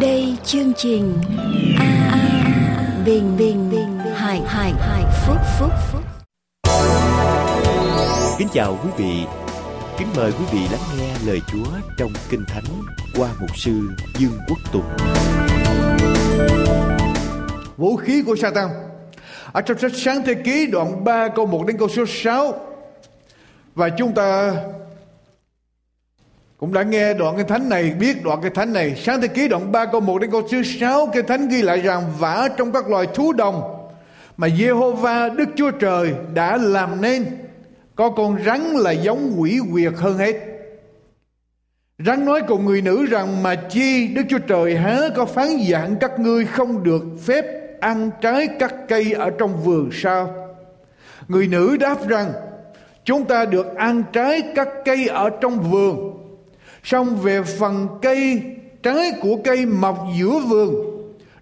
đây chương trình a a bình bình bình hải hải hải phúc phúc phúc Kính chào quý vị. Kính mời quý vị lắng nghe lời Chúa trong Kinh Thánh qua mục sư Dương Quốc Tùng. vũ khí của Satan. Ở trong sách Sáng Thế Ký đoạn 3 câu 1 đến câu số 6 và chúng ta cũng đã nghe đoạn kinh thánh này, biết đoạn kinh thánh này. Sáng Thế Ký đoạn 3 câu 1 đến câu thứ 6 kinh thánh ghi lại rằng vả trong các loài thú đồng mà Jehovah Đức Chúa Trời đã làm nên có con rắn là giống quỷ quyệt hơn hết. Rắn nói cùng người nữ rằng mà chi Đức Chúa Trời há có phán dặn các ngươi không được phép ăn trái các cây ở trong vườn sao? Người nữ đáp rằng chúng ta được ăn trái các cây ở trong vườn. Xong về phần cây trái của cây mọc giữa vườn,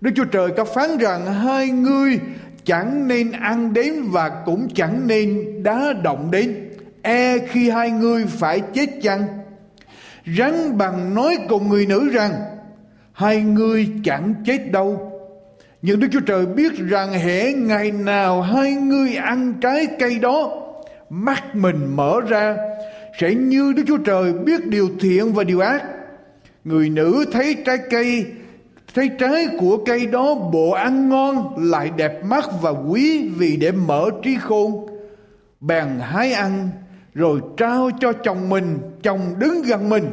Đức Chúa Trời có phán rằng hai ngươi chẳng nên ăn đến và cũng chẳng nên đá động đến. E khi hai ngươi phải chết chăng? Rắn bằng nói cùng người nữ rằng hai ngươi chẳng chết đâu. Nhưng Đức Chúa Trời biết rằng hễ ngày nào hai ngươi ăn trái cây đó, mắt mình mở ra sẽ như Đức Chúa Trời biết điều thiện và điều ác. Người nữ thấy trái cây, thấy trái của cây đó bộ ăn ngon lại đẹp mắt và quý vì để mở trí khôn. Bèn hái ăn rồi trao cho chồng mình, chồng đứng gần mình,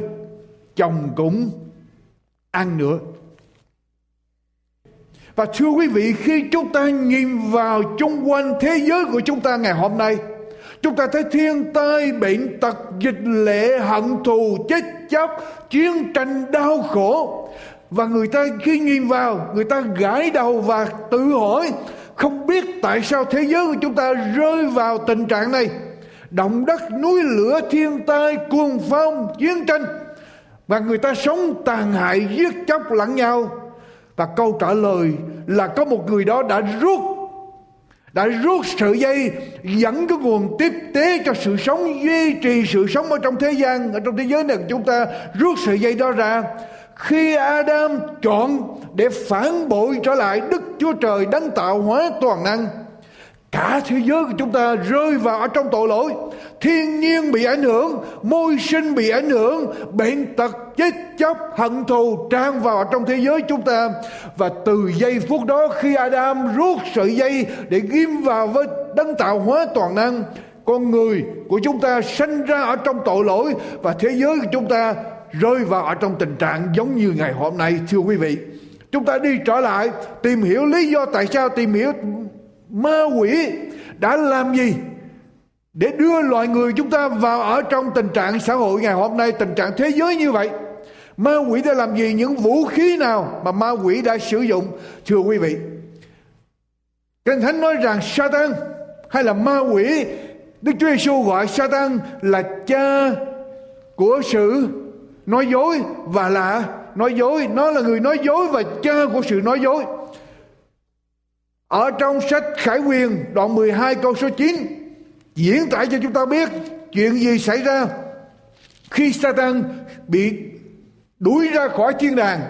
chồng cũng ăn nữa. Và thưa quý vị, khi chúng ta nhìn vào chung quanh thế giới của chúng ta ngày hôm nay, chúng ta thấy thiên tai, bệnh tật, dịch lệ, hận thù, chết chóc, chiến tranh đau khổ. Và người ta khi nhìn vào, người ta gãi đầu và tự hỏi, không biết tại sao thế giới của chúng ta rơi vào tình trạng này. Động đất, núi lửa, thiên tai, cuồng phong, chiến tranh. Và người ta sống tàn hại, giết chóc lẫn nhau và câu trả lời là có một người đó đã rút đã rút sợi dây, dẫn cái nguồn tiếp tế cho sự sống, duy trì sự sống ở trong thế gian, ở trong thế giới này chúng ta, rút sợi dây đó ra. Khi Adam chọn để phản bội trở lại Đức Chúa Trời đấng tạo hóa toàn năng, cả thế giới của chúng ta rơi vào ở trong tội lỗi thiên nhiên bị ảnh hưởng, môi sinh bị ảnh hưởng, bệnh tật, chết chóc, hận thù tràn vào trong thế giới chúng ta. Và từ giây phút đó khi Adam rút sợi dây để ghim vào với đấng tạo hóa toàn năng, con người của chúng ta sinh ra ở trong tội lỗi và thế giới của chúng ta rơi vào ở trong tình trạng giống như ngày hôm nay, thưa quý vị. Chúng ta đi trở lại tìm hiểu lý do tại sao tìm hiểu ma quỷ đã làm gì để đưa loài người chúng ta vào ở trong tình trạng xã hội ngày hôm nay, tình trạng thế giới như vậy, ma quỷ đã làm gì, những vũ khí nào mà ma quỷ đã sử dụng? Thưa quý vị, kinh thánh nói rằng Satan hay là ma quỷ, Đức Chúa Giêsu gọi Satan là cha của sự nói dối và là nói dối. Nó là người nói dối và cha của sự nói dối. Ở trong sách Khải Quyền đoạn 12 câu số 9 diễn tả cho chúng ta biết chuyện gì xảy ra khi Satan bị đuổi ra khỏi thiên đàng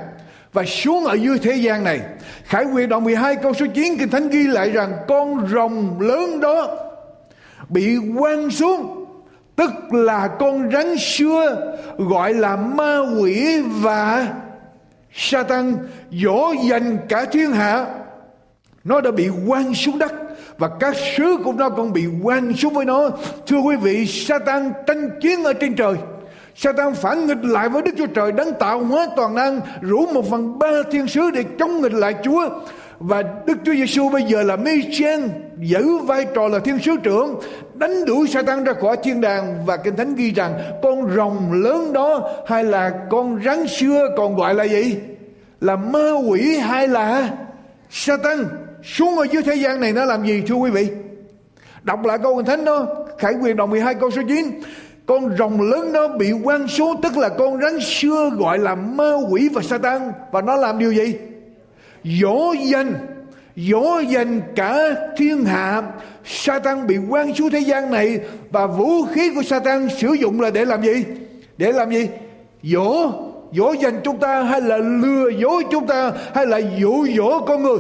và xuống ở dưới thế gian này. Khải Quyền đoạn 12 câu số 9 Kinh Thánh ghi lại rằng con rồng lớn đó bị quăng xuống, tức là con rắn xưa gọi là ma quỷ và Satan dỗ dành cả thiên hạ nó đã bị quăng xuống đất và các sứ của nó cũng bị quen xuống với nó. Thưa quý vị, Satan tranh chiến ở trên trời. Satan phản nghịch lại với Đức Chúa Trời, đấng tạo hóa toàn năng, rủ một phần ba thiên sứ để chống nghịch lại Chúa. Và Đức Chúa Giêsu bây giờ là Michel, giữ vai trò là thiên sứ trưởng, đánh đuổi Satan ra khỏi thiên đàng. Và kinh thánh ghi rằng, con rồng lớn đó hay là con rắn xưa còn gọi là gì? Là ma quỷ hay là Satan? Xuống ở dưới thế gian này nó làm gì, thưa quý vị? Đọc lại câu kinh thánh đó, khải quyền đoạn 12 câu số 9 con rồng lớn đó bị quan số, tức là con rắn xưa gọi là ma quỷ và Satan. Và nó làm điều gì? Dỗ dành dỗ dành cả thiên hạ. Satan bị quan xuống thế gian này và vũ khí của Satan sử dụng là để làm gì? Để làm gì? Dỗ dỗ dành chúng ta hay là lừa dối chúng ta hay là dụ dỗ con người?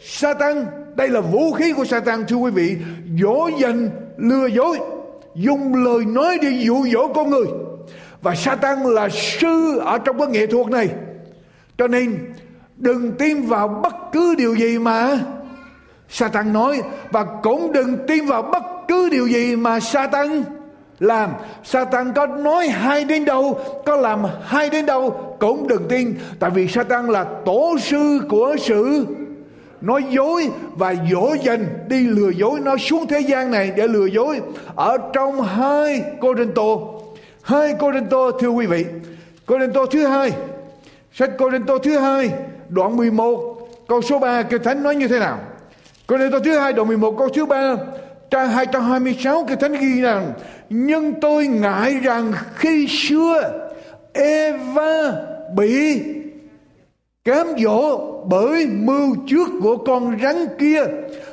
Satan, đây là vũ khí của Satan, thưa quý vị. Dỗ dành, lừa dối, dùng lời nói để dụ dỗ con người. Và Satan là sư ở trong cái nghệ thuật này. Cho nên, đừng tin vào bất cứ điều gì mà Satan nói, và cũng đừng tin vào bất cứ điều gì mà Satan làm. Satan có nói hai đến đâu, có làm hai đến đâu, cũng đừng tin. Tại vì Satan là tổ sư của sự nói dối và dỗ dành, đi lừa dối nó xuống thế gian này để lừa dối. Ở trong hai cô Rinh Tô hai cô Rinh Tô thưa quý vị cô Rinh Tô thứ hai, sách cô Rinh Tô thứ hai, đoạn 11 câu số 3 Kinh Thánh nói như thế nào? Cô Rinh Tô thứ hai, đoạn 11 câu thứ 3 trang 226 Kinh Thánh ghi rằng, nhưng tôi ngại rằng khi xưa Eva bị cám dỗ bởi mưu trước của con rắn kia.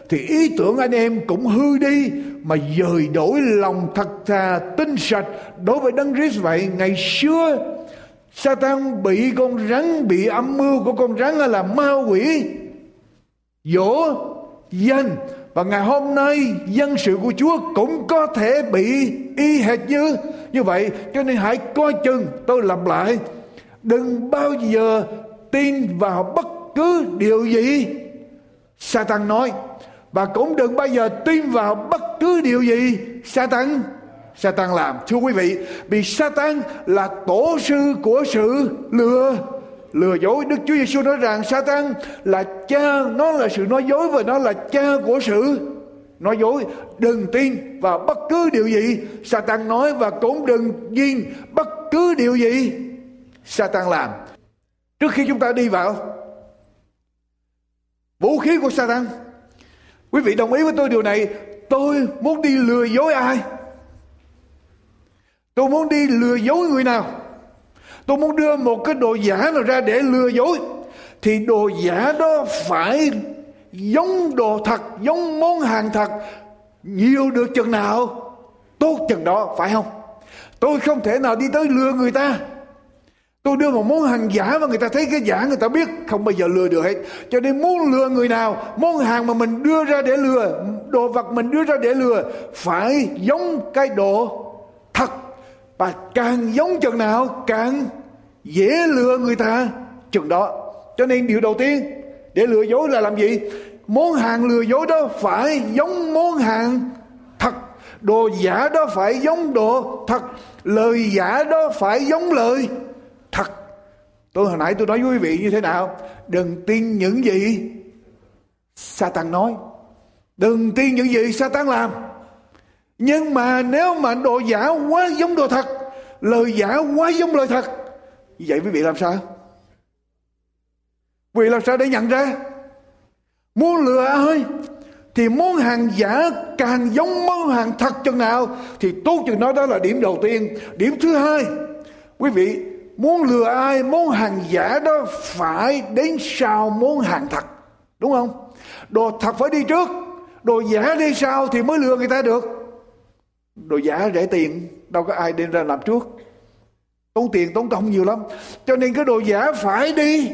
Thì ý tưởng anh em cũng hư đi, mà dời đổi lòng thật thà tinh sạch đối với đấng Christ vậy. Ngày xưa, Satan bị con rắn, bị âm mưu của con rắn là ma quỷ, dỗ danh và ngày hôm nay, dân sự của Chúa cũng có thể bị y hệt như như vậy. Cho nên hãy coi chừng, tôi lặp lại, đừng bao giờ tin vào bất cứ điều gì, Satan nói. Và cũng đừng bao giờ tin vào bất cứ điều gì, Satan. Satan làm. Thưa quý vị, vì Satan là tổ sư của sự lừa lừa dối. Đức Chúa Giêsu nói rằng Satan là cha, nó là sự nói dối và nó là cha của sự nói dối. Đừng tin vào bất cứ điều gì, Satan nói. Và cũng đừng nhìn bất cứ điều gì, Satan làm trước khi chúng ta đi vào vũ khí của Satan, quý vị đồng ý với tôi điều này, tôi muốn đi lừa dối ai? Tôi muốn đi lừa dối người nào? Tôi muốn đưa một cái đồ giả nào ra để lừa dối, thì đồ giả đó phải giống đồ thật, giống món hàng thật, nhiều được chừng nào? Tốt chừng đó, phải không? Tôi không thể nào đi tới lừa người ta tôi đưa một món hàng giả và người ta thấy cái giả người ta biết. Không bao giờ lừa được hết. Cho nên muốn lừa người nào, món hàng mà mình đưa ra để lừa, đồ vật mình đưa ra để lừa, phải giống cái đồ thật. Và càng giống chừng nào, càng dễ lừa người ta. Chừng đó. Cho nên điều đầu tiên, để lừa dối là làm gì? Món hàng lừa dối đó phải giống món hàng thật. Đồ giả đó phải giống đồ thật. Lời giả đó phải giống lời thật. Tôi hồi nãy tôi nói với quý vị như thế nào? Đừng tin những gì Satan nói. Đừng tin những gì Satan làm. Nhưng mà nếu mà đồ giả quá giống đồ thật, lời giả quá giống lời thật, vậy quý vị làm sao? Quý vị làm sao để nhận ra? Muốn lừa ơi thì món hàng giả càng giống món hàng thật chừng nào thì tốt chừng đó đó là điểm đầu tiên. Điểm thứ hai, quý vị muốn lừa ai món hàng giả đó phải đến sau món hàng thật. Đúng không? Đồ thật phải đi trước, đồ giả đi sau thì mới lừa người ta được. Đồ giả rẻ tiền, đâu có ai đi ra làm trước. Tốn tiền tốn công nhiều lắm. Cho nên cái đồ giả phải đi.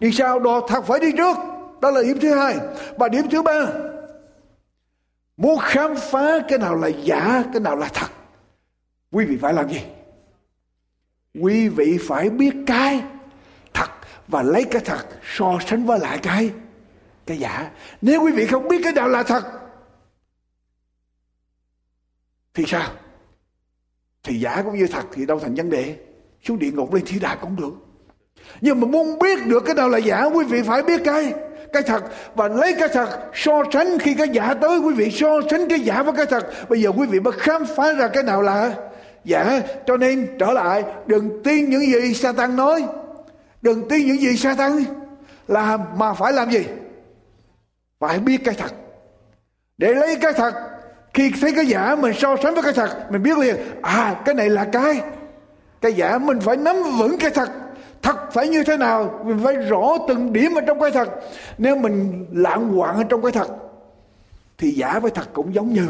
Đi sau, đồ thật phải đi trước. Đó là điểm thứ hai. Và điểm thứ ba, muốn khám phá cái nào là giả, cái nào là thật. Quý vị phải làm gì? Quý vị phải biết cái thật và lấy cái thật, so sánh với lại cái cái giả. Nếu quý vị không biết cái nào là thật, thì sao? Thì giả cũng như thật thì đâu thành vấn đề. Xuống địa ngục lên thiên đàng cũng được. Nhưng mà muốn biết được cái nào là giả, quý vị phải biết cái cái thật. Và lấy cái thật, so sánh khi cái giả tới, quý vị so sánh cái giả với cái thật. Bây giờ quý vị mới khám phá ra cái nào là dạ cho nên trở lại, đừng tin những gì Satan nói. Đừng tin những gì Satan làm, mà phải làm gì? Phải biết cái thật. Để lấy cái thật, khi thấy cái giả mình so sánh với cái thật, mình biết liền à cái này là cái. Cái giả mình phải nắm vững cái thật. Thật phải như thế nào, mình phải rõ từng điểm ở trong cái thật. Nếu mình lạng hoạn ở trong cái thật, thì giả với thật cũng giống như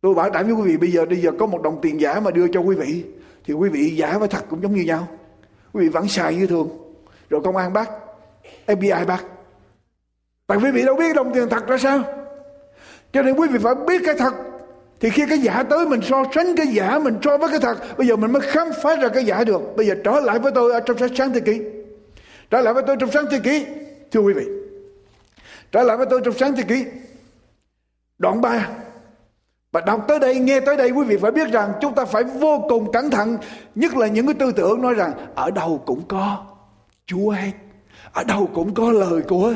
tôi bảo đảm với quý vị bây giờ bây giờ có một đồng tiền giả mà đưa cho quý vị thì quý vị giả với thật cũng giống như nhau. Quý vị vẫn xài như thường. Rồi công an bắt FBI bắt tại quý vị đâu biết đồng tiền thật ra sao. Cho nên quý vị phải biết cái thật. Thì khi cái giả tới mình so sánh cái giả mình so với cái thật bây giờ mình mới khám phá ra cái giả được. Bây giờ trở lại với tôi ở trong sáng, sáng thế kỷ. Trở lại với tôi trong sáng thế kỷ thưa quý vị. Trở lại với tôi trong sáng thế kỷ. Đoạn 3 và đọc tới đây, nghe tới đây, quý vị phải biết rằng chúng ta phải vô cùng cẩn thận. Nhất là những cái tư tưởng nói rằng, ở đâu cũng có Chúa hết. Ở đâu cũng có lời của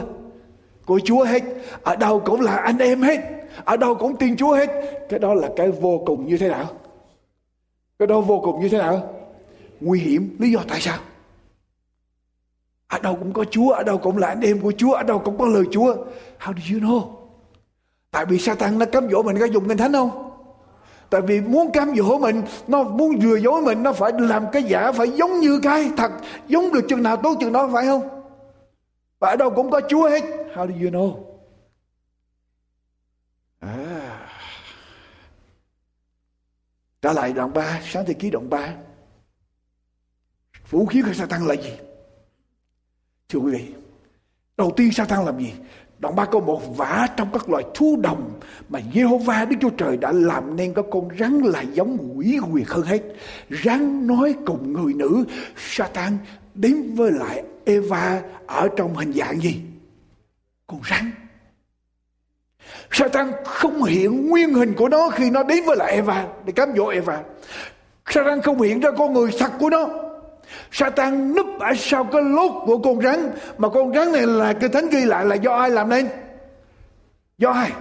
của Chúa hết. Ở đâu cũng là anh em hết. Ở đâu cũng tin Chúa hết. Cái đó là cái vô cùng như thế nào? Cái đó vô cùng như thế nào? Nguy hiểm. Lý do tại sao? Ở đâu cũng có Chúa, ở đâu cũng là anh em của Chúa, ở đâu cũng có lời Chúa. How do you know? Tại vì Satan nó cám dỗ mình có dùng kinh thánh không? Tại vì muốn cám dỗ mình, nó muốn lừa dối mình, nó phải làm cái giả, phải giống như cái thật, giống được chừng nào tốt chừng đó, phải không? Và ở đâu cũng có Chúa hết. How do you know? À. trở lại đoạn 3 sáng thế ký đoạn 3 vũ khí của Satan là gì? Thưa quý vị, đầu tiên Satan làm gì? Đoạn 3 câu 1 vả trong các loài thú đồng mà Jehovah Đức Chúa Trời đã làm nên có con rắn là giống quỷ quyệt hơn hết. Rắn nói cùng người nữ, Satan đến với lại Eva ở trong hình dạng gì? Con rắn. Satan không hiện nguyên hình của nó khi nó đến với lại Eva để cám dỗ Eva. Satan không hiện ra con người thật của nó Satan núp ở sau cái lốt của con rắn. Mà con rắn này là cái thánh ghi lại là do ai làm nên? Do ai?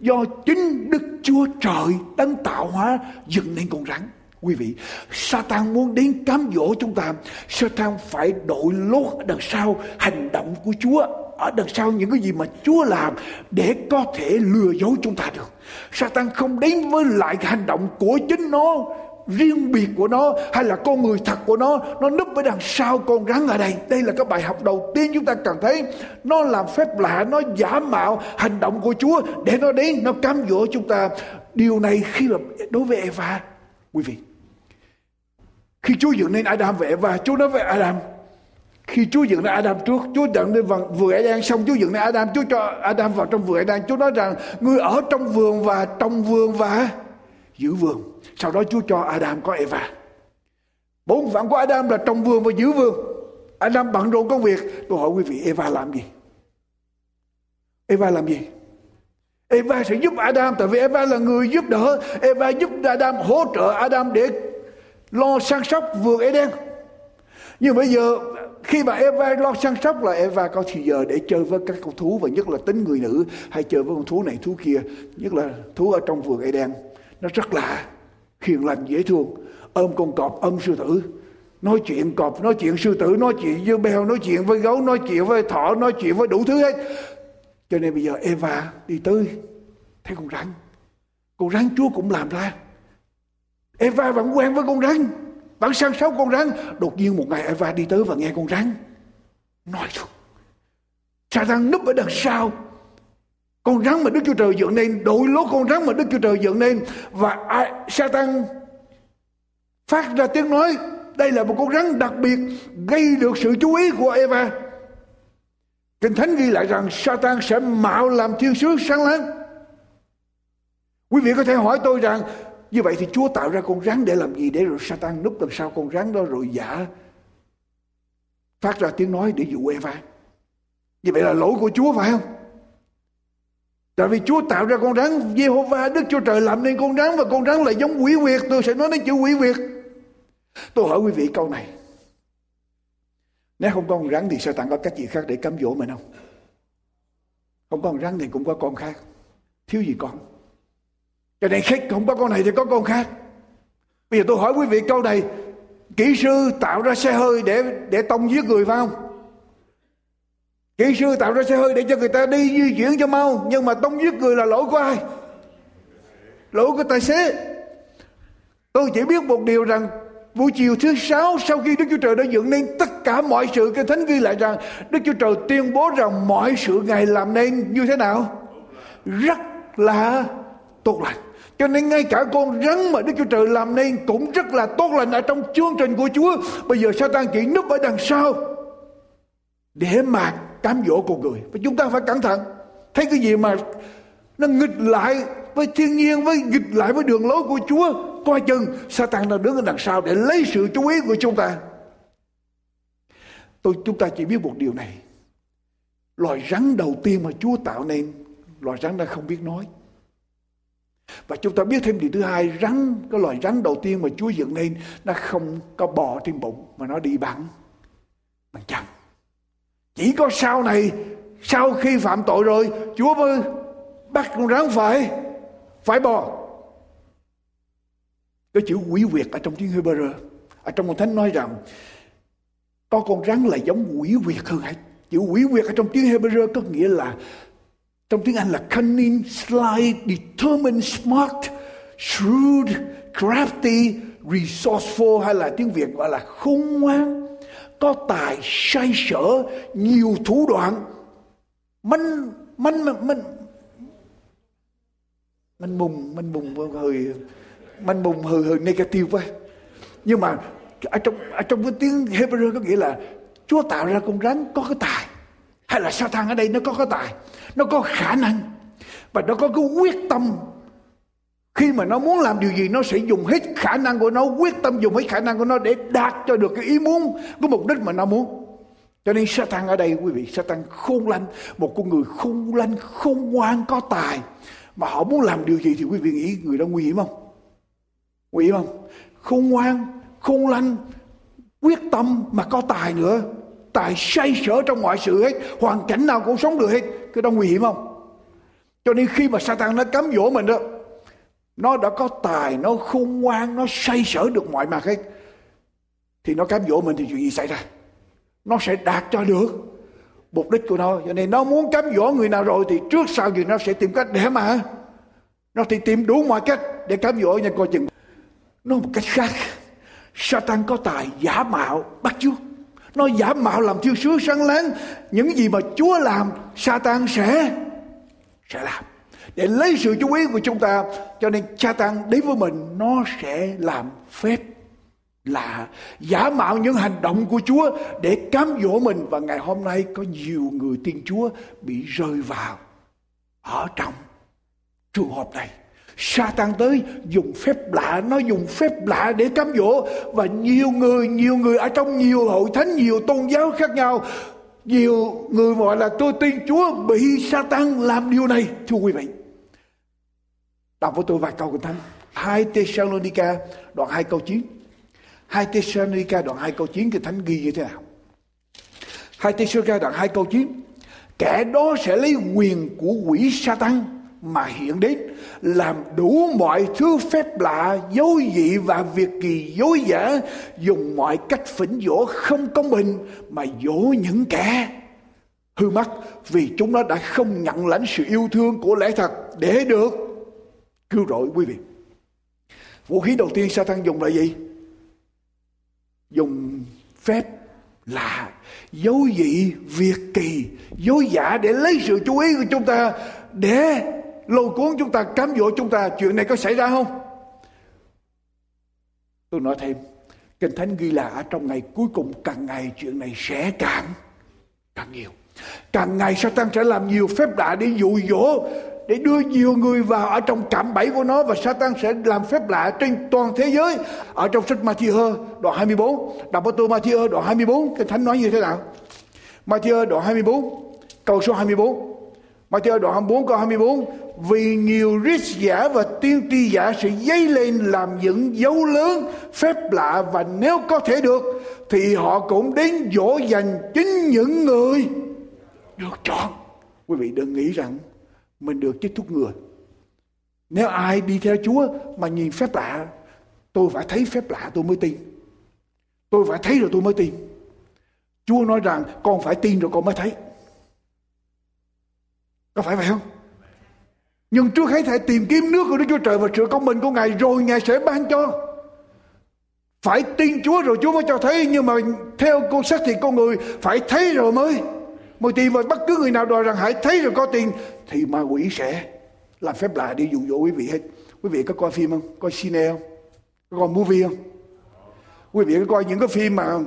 Do chính Đức Chúa Trời đang tạo hóa dựng nên con rắn. Quý vị, Satan muốn đến cám dỗ chúng ta. Satan phải đội lốt ở đằng sau hành động của Chúa. Ở đằng sau những cái gì mà Chúa làm để có thể lừa dối chúng ta được. Satan không đến với lại hành động của chính nó riêng biệt của nó hay là con người thật của nó nó núp ở đằng sau con rắn ở đây. Đây là cái bài học đầu tiên chúng ta cần thấy. Nó làm phép lạ nó giả mạo hành động của chúa để nó đến nó cám dỗ chúng ta. Điều này khi mà đối với eva quý vị. Khi chúa dựng nên adam và eva chúa nói với adam khi Chúa dựng nên Adam trước, Chúa dựng nên vườn Eden xong Chúa dựng nên Adam, Chúa cho Adam vào trong vườn Eden. Chúa nói rằng người ở trong vườn và trong vườn và giữ vườn. Sau đó Chúa cho Adam có Eva. Bốn phận của Adam là trồng vườn và giữ vườn. Adam bận rộn công việc. Tôi hỏi quý vị, Eva làm gì? Eva làm gì? Eva sẽ giúp Adam, tại vì Eva là người giúp đỡ. Eva giúp Adam hỗ trợ Adam để lo săn sóc vườn Eden. Nhưng bây giờ, khi mà Eva lo săn sóc là Eva có thì giờ để chơi với các con thú, và nhất là tính người nữ, hay chơi với con thú này thú kia, nhất là thú ở trong vườn Eden nó rất lạ. Hiền lành, dễ thương. Ôm con cọp, ôm sư tử. Nói chuyện cọp, nói chuyện sư tử, nói chuyện với beo nói chuyện với gấu, nói chuyện với thỏ, nói chuyện với đủ thứ hết. Cho nên bây giờ Eva đi tới, thấy con rắn. Con rắn Chúa cũng làm ra. Eva vẫn quen với con rắn, vẫn săn sóc con rắn. Đột nhiên một ngày Eva đi tới và nghe con rắn nói thôi Satan núp ở đằng sau con rắn mà Đức Chúa Trời dựng nên đội lốt con rắn mà Đức Chúa Trời dựng nên và ai, Satan phát ra tiếng nói đây là một con rắn đặc biệt gây được sự chú ý của Eva Kinh Thánh ghi lại rằng Satan sẽ mạo làm thiên sứ sáng láng Quý vị có thể hỏi tôi rằng như vậy thì Chúa tạo ra con rắn để làm gì để rồi Satan núp đằng sau con rắn đó rồi giả phát ra tiếng nói để dụ Eva. Như vậy là lỗi của Chúa phải không? Tại vì Chúa tạo ra con rắn Jehovah Đức Chúa Trời làm nên con rắn Và con rắn là giống quỷ quyệt. Tôi sẽ nói đến chữ quỷ quyệt. Tôi hỏi quý vị câu này. Nếu không có con rắn thì Satan có cách gì khác để cám dỗ mình không? Không có con rắn thì cũng có con khác. Thiếu gì con? Cái này khách không có con này thì có con khác. Bây giờ tôi hỏi quý vị câu này. Kỹ sư tạo ra xe hơi để để tông giết người phải không? Kỹ sư tạo ra xe hơi để cho người ta đi di chuyển cho mau, Nhưng mà tông giết người là lỗi của ai? Lỗi của tài xế. Tôi chỉ biết một điều rằng, Buổi chiều thứ sáu sau khi Đức Chúa Trời đã dựng nên tất cả mọi sự Cái Thánh ghi lại rằng Đức Chúa Trời tuyên bố rằng mọi sự Ngài làm nên như thế nào? Rất là tốt lành. Cho nên ngay cả con rắn mà Đức Chúa Trời làm nên cũng rất là tốt lành ở trong chương trình của Chúa. Bây giờ Satan chỉ núp ở đằng sau để mà cám dỗ con người. Và chúng ta phải cẩn thận. Thấy cái gì mà nó nghịch lại với thiên nhiên, với nghịch lại với đường lối của Chúa. Coi chừng Satan đang đứng ở đằng sau để lấy sự chú ý của chúng ta. Tôi chúng ta chỉ biết một điều này. Loài rắn đầu tiên mà Chúa tạo nên, loài rắn đã không biết nói. Và chúng ta biết thêm điều thứ hai, rắn, cái loài rắn đầu tiên mà Chúa dựng nên, nó không có bò trên bụng, mà nó đi bằng, bằng chân. Chỉ có sau này, sau khi phạm tội rồi, Chúa mới bắt con rắn phải, phải bò. Cái chữ quỷ quyệt ở trong tiếng Hebrew, ở trong con thánh nói rằng, có con rắn là giống quỷ quyệt hơn hết. Chữ quỷ quyệt ở trong tiếng Hebrew có nghĩa là trong tiếng Anh là cunning, sly, determined, smart, shrewd, crafty, resourceful hay là tiếng Việt gọi là khôn ngoan, có tài, say sở, nhiều thủ đoạn, manh manh manh manh. Mùng manh mùng hơi manh mùng hơi hơi negative quá. Nhưng mà ở trong ở trong cái tiếng Hebrew có nghĩa là Chúa tạo ra con rắn có cái tài. Hay là Satan ở đây nó có cái tài nó có khả năng và nó có cái quyết tâm khi mà nó muốn làm điều gì, nó sẽ dùng hết khả năng của nó, quyết tâm dùng hết khả năng của nó để đạt cho được cái ý muốn, cái mục đích mà nó muốn. Cho nên Satan ở đây, quý vị, Satan khôn lanh, một con người khôn lanh, khôn ngoan có tài. Mà họ muốn làm điều gì thì quý vị nghĩ người đó nguy hiểm không? Nguy hiểm không? Khôn ngoan, khôn lanh, quyết tâm mà có tài nữa. Tài say sở trong mọi sự hết, hoàn cảnh nào cũng sống được hết. Cái đó nguy hiểm không? Cho nên khi mà Satan nó cám dỗ mình đó nó đã có tài, nó khôn ngoan, nó say sở được mọi mặt hết. Thì nó cám dỗ mình thì chuyện gì xảy ra? Nó sẽ đạt cho được mục đích của nó. Cho nên nó muốn cám dỗ người nào rồi thì trước sau gì nó sẽ tìm cách để mà nó thì tìm đủ mọi cách để cám dỗ nhưng coi chừng. Nó một cách khác. Satan có tài, giả mạo, bắt chước. Nó giả mạo làm thiên sứ sáng láng. Những gì mà Chúa làm, Satan sẽ sẽ làm để lấy sự chú ý của chúng ta, cho nên Satan đến với mình, nó sẽ làm phép là giả mạo những hành động của Chúa để cám dỗ mình và ngày hôm nay có nhiều người tin Chúa bị rơi vào ở trong trường hợp này. Satan tới dùng phép lạ, Nó dùng phép lạ để cám dỗ Và nhiều người Nhiều người ở trong nhiều hội thánh, Nhiều tôn giáo khác nhau, Nhiều người gọi là tôi tin Chúa Bị Satan làm điều này, Thưa quý vị. Đọc với tôi vài câu của thánh. 2 Thessalonica đoạn 2 câu 9 2 Thessalonica đoạn 2 câu 9 thì Thánh ghi như thế nào? 2 Thessalonica đoạn 2 câu 9 Kẻ đó sẽ lấy quyền của quỷ Satan mà hiện đến, làm đủ mọi thứ phép lạ dối dị và việc kỳ dối giả, dùng mọi cách phỉnh dỗ không công bình mà dỗ những kẻ hư mất vì chúng nó đã không nhận lãnh sự yêu thương của lẽ thật để được cứu rỗi quý vị. Vũ khí đầu tiên Satan dùng là gì? Dùng phép lạ, dấu dị việc kỳ, dối giả để lấy sự chú ý của chúng ta, để lôi cuốn chúng ta, cám dỗ chúng ta. Chuyện này có xảy ra không? Tôi nói thêm, kinh thánh ghi là ở trong ngày cuối cùng, càng ngày chuyện này sẽ càng càng nhiều càng ngày Satan sẽ làm nhiều phép lạ để dụ dỗ, để đưa nhiều người vào ở trong cạm bẫy của nó và Satan sẽ làm phép lạ trên toàn thế giới. Ở trong sách Matthew đoạn 24 đọc với tôi Matthew đoạn 24 kinh thánh nói như thế nào? Matthew đoạn 24 câu số 24 Matthew đoạn 24 câu 24 Vì nhiều rít giả và tiên tri giả sẽ dấy lên làm những dấu lớn phép lạ và nếu có thể được, thì họ cũng đến dỗ dành chính những người được chọn. Quý vị đừng nghĩ rằng mình được chích thuốc ngừa. Nếu ai đi theo Chúa mà nhìn phép lạ, tôi phải thấy phép lạ tôi mới tin. Tôi phải thấy rồi tôi mới tin. Chúa nói rằng con phải tin rồi con mới thấy. Có phải vậy không? Nhưng trước hết hãy tìm kiếm nước của Đức Chúa Trời và sự công bình của Ngài, rồi Ngài sẽ ban cho. Phải tin Chúa rồi Chúa mới cho thấy, nhưng mà theo cô sách thì con người phải thấy rồi mới mới tiền và bất cứ người nào đòi rằng hãy thấy rồi có tiền thì ma quỷ sẽ làm phép lạ để dụ dỗ quý vị hết. quý vị có coi phim không? Coi cine không? Có coi movie không? Quý vị có coi những cái phim mà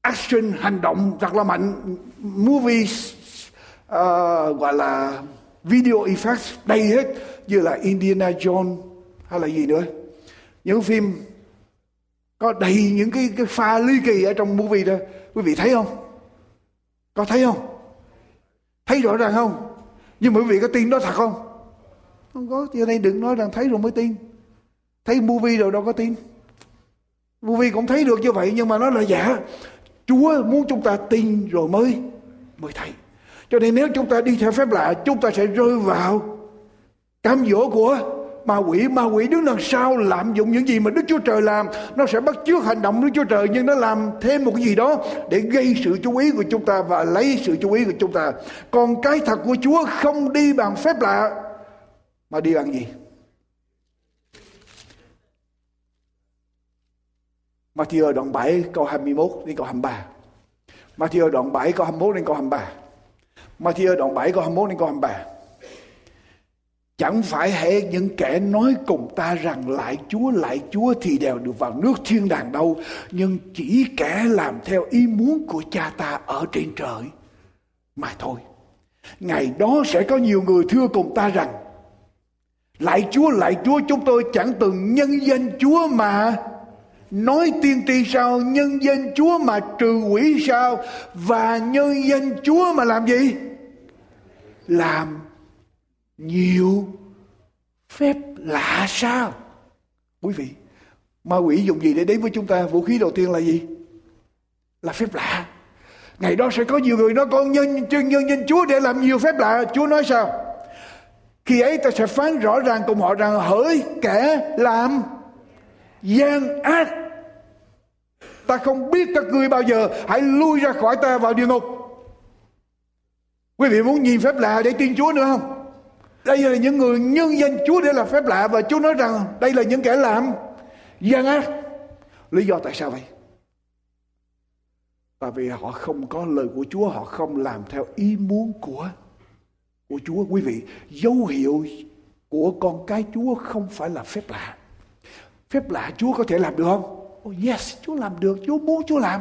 action hành động thật là mạnh movie uh, gọi là video effects đầy hết như là Indiana Jones hay là gì nữa. Những phim có đầy những cái, cái pha ly kỳ ở trong movie đó. Quý vị thấy không? Có thấy không? Thấy rõ ràng không? Nhưng mà quý vị có tin đó thật không? Không có giờ đây đừng nói rằng thấy rồi mới tin. Thấy movie rồi đâu có tin. Movie cũng thấy được như vậy, nhưng mà nó là giả. Chúa muốn chúng ta tin rồi mới mới thấy. Cho nên nếu chúng ta đi theo phép lạ, chúng ta sẽ rơi vào cám dỗ của ma quỷ ma quỷ đứng đằng sau lạm dụng những gì mà đức chúa trời làm? Nó sẽ bắt chước hành động đức chúa trời, nhưng nó làm thêm một cái gì đó để gây sự chú ý của chúng ta và lấy sự chú ý của chúng ta. Còn cái thật của chúa không đi bằng phép lạ, mà đi bằng gì? Matthew đoạn 7 câu 21 đến câu 23 Matthew đoạn 7 câu 21 đến câu 23 Matthew đoạn 7 câu 21 đến câu 23 Chẳng phải hệ những kẻ nói cùng ta rằng lại Chúa lại Chúa thì đều được vào nước thiên đàng đâu. Nhưng chỉ kẻ làm theo ý muốn của cha ta ở trên trời mà thôi. Ngày đó sẽ có nhiều người thưa cùng ta rằng, Lại Chúa lại Chúa, chúng tôi chẳng từng nhân danh Chúa mà Nói tiên tri sao, Nhân danh Chúa mà trừ quỷ sao, Và nhân danh Chúa mà làm gì Làm nhiều. Phép lạ sao? Quý vị, ma quỷ dùng gì để đến với chúng ta? Vũ khí đầu tiên là gì? Là phép lạ. Ngày đó sẽ có nhiều người nói, con nhân, chân nhân nhân chúa để làm nhiều phép lạ. Chúa nói sao? Khi ấy ta sẽ phán rõ ràng cùng họ rằng hỡi kẻ làm gian ác. Ta không biết các ngươi bao giờ. Hãy lui ra khỏi ta vào địa ngục. Quý vị muốn nhìn phép lạ để tin chúa nữa không? Đây là những người nhân danh Chúa để làm phép lạ và Chúa nói rằng đây là những kẻ làm gian ác. Lý do tại sao vậy? Tại vì họ không có lời của Chúa, họ không làm theo ý muốn của của Chúa. Quý vị, dấu hiệu của con cái Chúa không phải là phép lạ. Phép lạ Chúa có thể làm được không? Oh yes, Chúa làm được, Chúa muốn Chúa làm.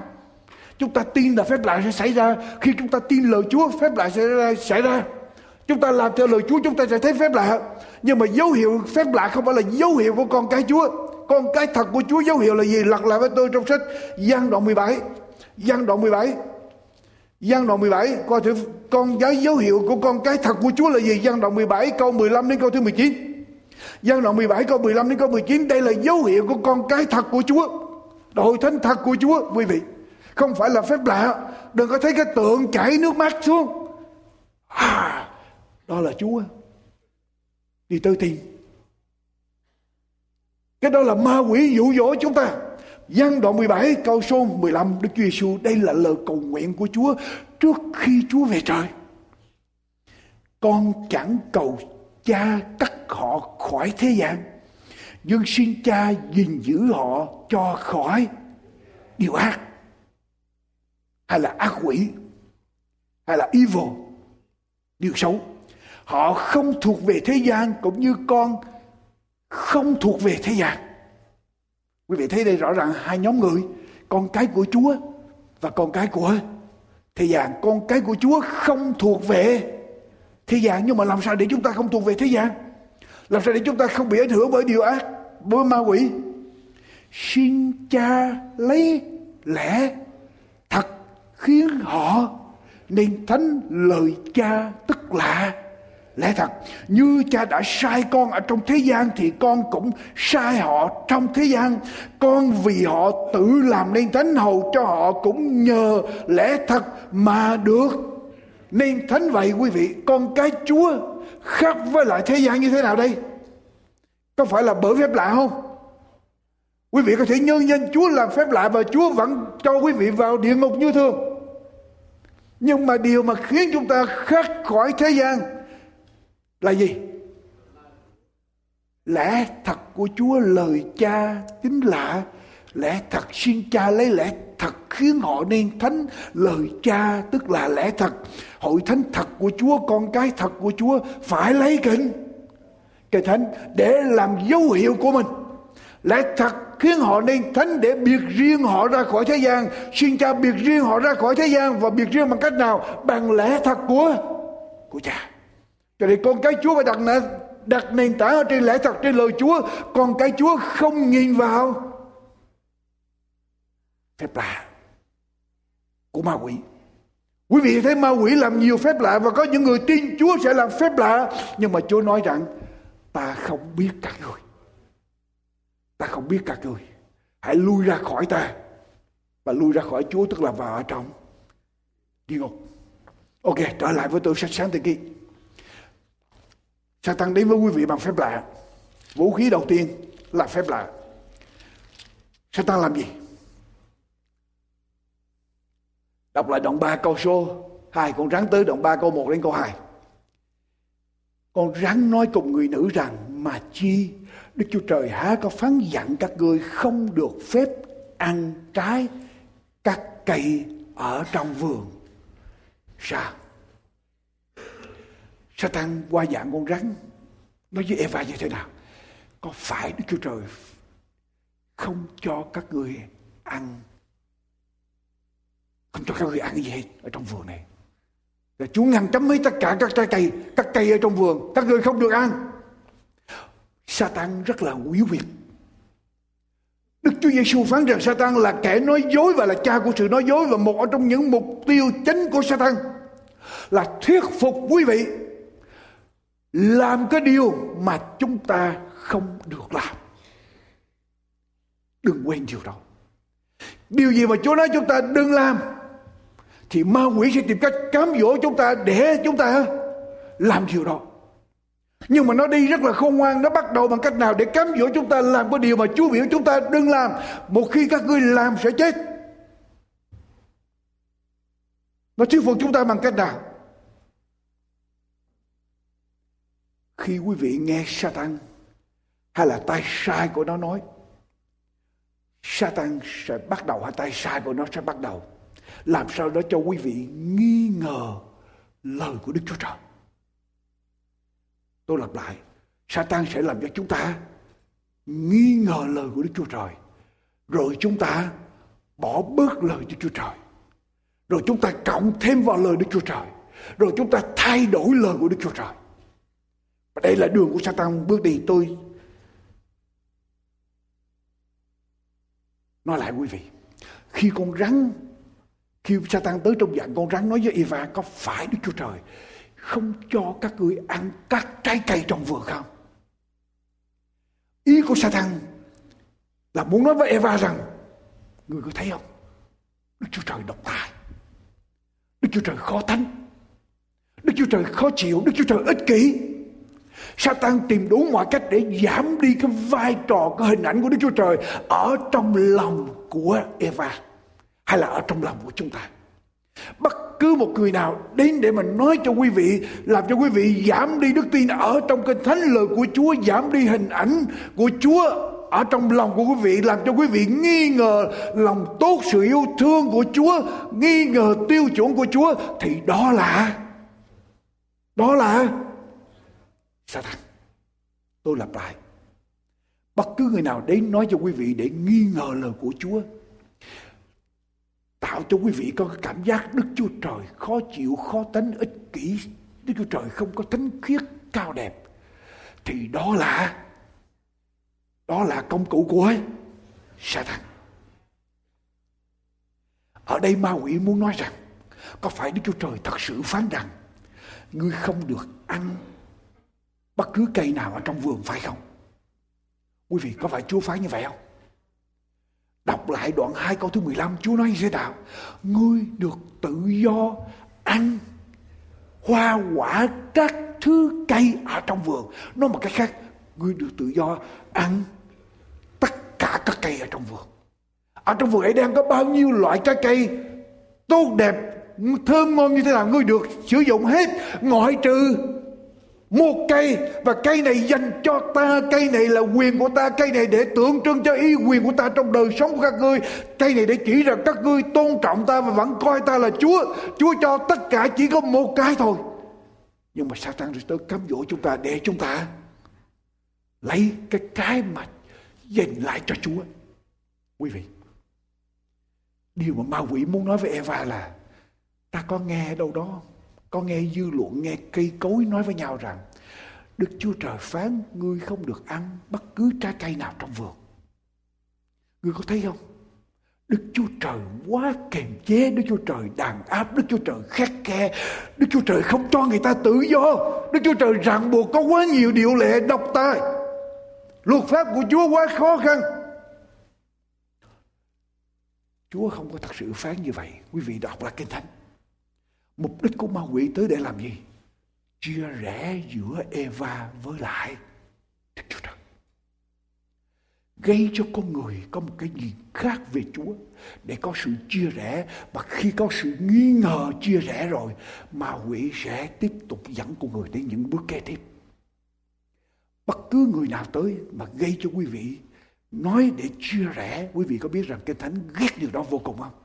Chúng ta tin là phép lạ sẽ xảy ra. Khi chúng ta tin lời Chúa, phép lạ sẽ xảy ra. Chúng ta làm theo lời Chúa chúng ta sẽ thấy phép lạ. Nhưng mà dấu hiệu phép lạ không phải là dấu hiệu của con cái Chúa. Con cái thật của Chúa dấu hiệu là gì? Lật lại với tôi trong sách Giăng đoạn 17. Giăng đoạn 17. Giăng đoạn 17 coi thử con cái dấu hiệu của con cái thật của Chúa là gì? Giăng đoạn 17 câu 15 đến câu thứ 19. Giăng đoạn 17 câu 15 đến câu 19 đây là dấu hiệu của con cái thật của Chúa. Đội thánh thật của Chúa quý vị. Không phải là phép lạ. Đừng có thấy cái tượng chảy nước mắt xuống. À, đó là Chúa. Đi tới tìm cái đó là ma quỷ dụ dỗ chúng ta. Giăng đoạn 17 câu số 15 Đức Chúa Giêsu đây là lời cầu nguyện của Chúa trước khi Chúa về trời. Con chẳng cầu cha cắt họ khỏi thế gian, nhưng xin cha gìn giữ họ cho khỏi điều ác. Hay là ác quỷ, hay là evil, điều xấu. Họ không thuộc về thế gian cũng như con không thuộc về thế gian. Quý vị thấy đây rõ ràng hai nhóm người, con cái của Chúa và con cái của thế gian. Con cái của Chúa không thuộc về thế gian nhưng mà làm sao để chúng ta không thuộc về thế gian? Làm sao để chúng ta không bị ảnh hưởng bởi điều ác, bởi ma quỷ? Xin cha lấy lẽ thật khiến họ nên thánh lời cha tức lạ Lẽ thật, như cha đã sai con ở trong thế gian thì con cũng sai họ trong thế gian. Con vì họ tự làm nên thánh hầu cho họ cũng nhờ lẽ thật mà được. Nên thánh vậy quý vị, con cái Chúa khác với lại thế gian như thế nào đây? Có phải là bởi phép lạ không? Quý vị có thể nhân danh Chúa làm phép lạ và Chúa vẫn cho quý vị vào địa ngục như thường. Nhưng mà điều mà khiến chúng ta khác khỏi thế gian là gì? Lẽ thật của chúa lời cha chính lạ, lẽ thật xin cha lấy lẽ thật khiến họ nên thánh. Lời cha tức là lẽ thật. Hội thánh thật của chúa, con cái thật của chúa phải lấy kính. Cái thánh để làm dấu hiệu của mình. Lẽ thật khiến họ nên thánh để biệt riêng họ ra khỏi thế gian. Xin cha biệt riêng họ ra khỏi thế gian và biệt riêng bằng cách nào? Bằng lẽ thật của của cha cho nên con cái chúa phải đặt nền đặt nền tảng ở trên lẽ thật, trên lời chúa. Còn cái chúa không nhìn vào. Phép lạ của ma quỷ. Quý vị thấy ma quỷ làm nhiều phép lạ và có những người tin chúa sẽ làm phép lạ. Nhưng mà chúa nói rằng, ta không biết các người. Ta không biết các người. Hãy lui ra khỏi ta. Và lui ra khỏi chúa, tức là vào ở trong. Đi ngục. Ok, trở lại với tôi sách sáng thế ký. Satan đến với quý vị bằng phép lạ. Vũ khí đầu tiên là phép lạ. Satan làm gì? Đọc lại đoạn 3 câu số 2 Con rắn tới đoạn 3 câu 1 đến câu 2 Con rắn nói cùng người nữ rằng, Mà chi, Đức Chúa Trời há có phán dặn các ngươi Không được phép ăn trái Các cây ở trong vườn. Sao Satan qua dạng con rắn. Nói với Eva như thế nào? Có phải Đức Chúa Trời Không cho các người ăn? Không cho các người ăn gì hết ở trong vườn này. Là Chúa ngăn chấm hết tất cả các trái cây, các cây ở trong vườn. Các người không được ăn. Satan rất là quý việt Đức Chúa Giêsu phán rằng Satan là kẻ nói dối và là cha của sự nói dối và một trong những mục tiêu chính của Satan là thuyết phục quý vị làm cái điều mà chúng ta không được làm. Đừng quên điều đó. Điều gì mà Chúa nói chúng ta đừng làm, thì ma quỷ sẽ tìm cách cám dỗ chúng ta để chúng ta làm điều đó. Nhưng mà nó đi rất là khôn ngoan, Nó bắt đầu bằng cách nào để cám dỗ chúng ta, Làm cái điều mà Chúa biểu chúng ta đừng làm. Một khi các ngươi làm sẽ chết. Nó thuyết phục chúng ta bằng cách nào? Khi quý vị nghe Satan Hay là tay sai của nó nói Satan sẽ bắt đầu Hay tay sai của nó sẽ bắt đầu làm sao đó cho quý vị nghi ngờ lời của Đức Chúa Trời. Tôi lặp lại, Satan sẽ làm cho chúng ta nghi ngờ lời của Đức Chúa Trời. Rồi chúng ta bỏ bớt lời Đức Chúa Trời. Rồi chúng ta cộng thêm vào lời Đức Chúa Trời. Rồi chúng ta thay đổi lời của Đức Chúa Trời. Đây là đường của Satan, bước đi, tôi nói lại quý vị. Khi con rắn, khi Satan tới trong dạng con rắn, nói với Eva, có phải Đức Chúa Trời không cho các ngươi ăn các trái cây trong vườn không? Ý của Satan là muốn nói với Eva rằng, Ngươi có thấy không? Đức Chúa Trời độc tài. Đức Chúa Trời khó thánh Đức Chúa Trời khó chịu. Đức Chúa Trời ích kỷ. Satan tìm đủ mọi cách để giảm đi cái vai trò, cái hình ảnh của Đức Chúa Trời ở trong lòng của Eva hay là ở trong lòng của chúng ta. Bất cứ một người nào đến để mà nói cho quý vị làm cho quý vị giảm đi đức tin ở trong cái thánh lời của Chúa giảm đi hình ảnh của Chúa ở trong lòng của quý vị làm cho quý vị nghi ngờ lòng tốt sự yêu thương của Chúa nghi ngờ tiêu chuẩn của Chúa thì đó là đó là Satan tôi lặp lại bất cứ người nào đến nói cho quý vị để nghi ngờ lời của Chúa tạo cho quý vị có cảm giác Đức Chúa Trời khó chịu, khó tánh, ích kỷ. Đức Chúa Trời không có thánh khiết cao đẹp. Thì đó là đó là công cụ của Satan. Ở đây ma quỷ muốn nói rằng có phải Đức Chúa Trời thật sự phán rằng ngươi không được ăn bất cứ cây nào ở trong vườn phải không? Quý vị có phải Chúa phán như vậy không? Đọc lại đoạn 2 câu thứ 15 Chúa nói như thế nào Ngươi được tự do ăn hoa quả các thứ cây ở trong vườn Nói một cách khác, Ngươi được tự do ăn tất cả các cây ở trong vườn Ở trong vườn ấy đang có bao nhiêu loại trái cây tốt đẹp, thơm ngon như thế nào, Ngươi được sử dụng hết, ngoại trừ một cây và cây này dành cho ta cây này là quyền của ta cây này để tượng trưng cho ý quyền của ta trong đời sống của các ngươi. Cây này để chỉ rằng các ngươi tôn trọng ta và vẫn coi ta là chúa. Chúa cho tất cả chỉ có một cái thôi. Nhưng mà Satan rồi tới cám dỗ chúng ta để chúng ta. Lấy cái cái mà dành lại cho Chúa. Quý vị, điều mà ma quỷ muốn nói với Eva là ta có nghe đâu đó, có nghe dư luận, nghe cây cối nói với nhau rằng Đức Chúa Trời phán ngươi không được ăn bất cứ trái cây nào trong vườn. Ngươi có thấy không? Đức Chúa Trời quá kềm chế, Đức Chúa Trời đàn áp, Đức Chúa Trời khắc khe, Đức Chúa Trời không cho người ta tự do, Đức Chúa Trời ràng buộc có quá nhiều điều lệ độc tài. Luật pháp của Chúa quá khó khăn. Chúa không có thật sự phán như vậy. Quý vị đọc là Kinh Thánh. Mục đích của ma quỷ tới để làm gì? Chia rẽ giữa Eva với lại Đức Chúa Trời. Gây cho con người có một cái nhìn khác về Chúa. Để có sự chia rẽ và khi có sự nghi ngờ chia rẽ rồi, ma quỷ sẽ tiếp tục dẫn con người đến những bước kế tiếp. Bất cứ người nào tới mà gây cho quý vị, nói để chia rẽ, quý vị có biết rằng kinh thánh ghét điều đó vô cùng không?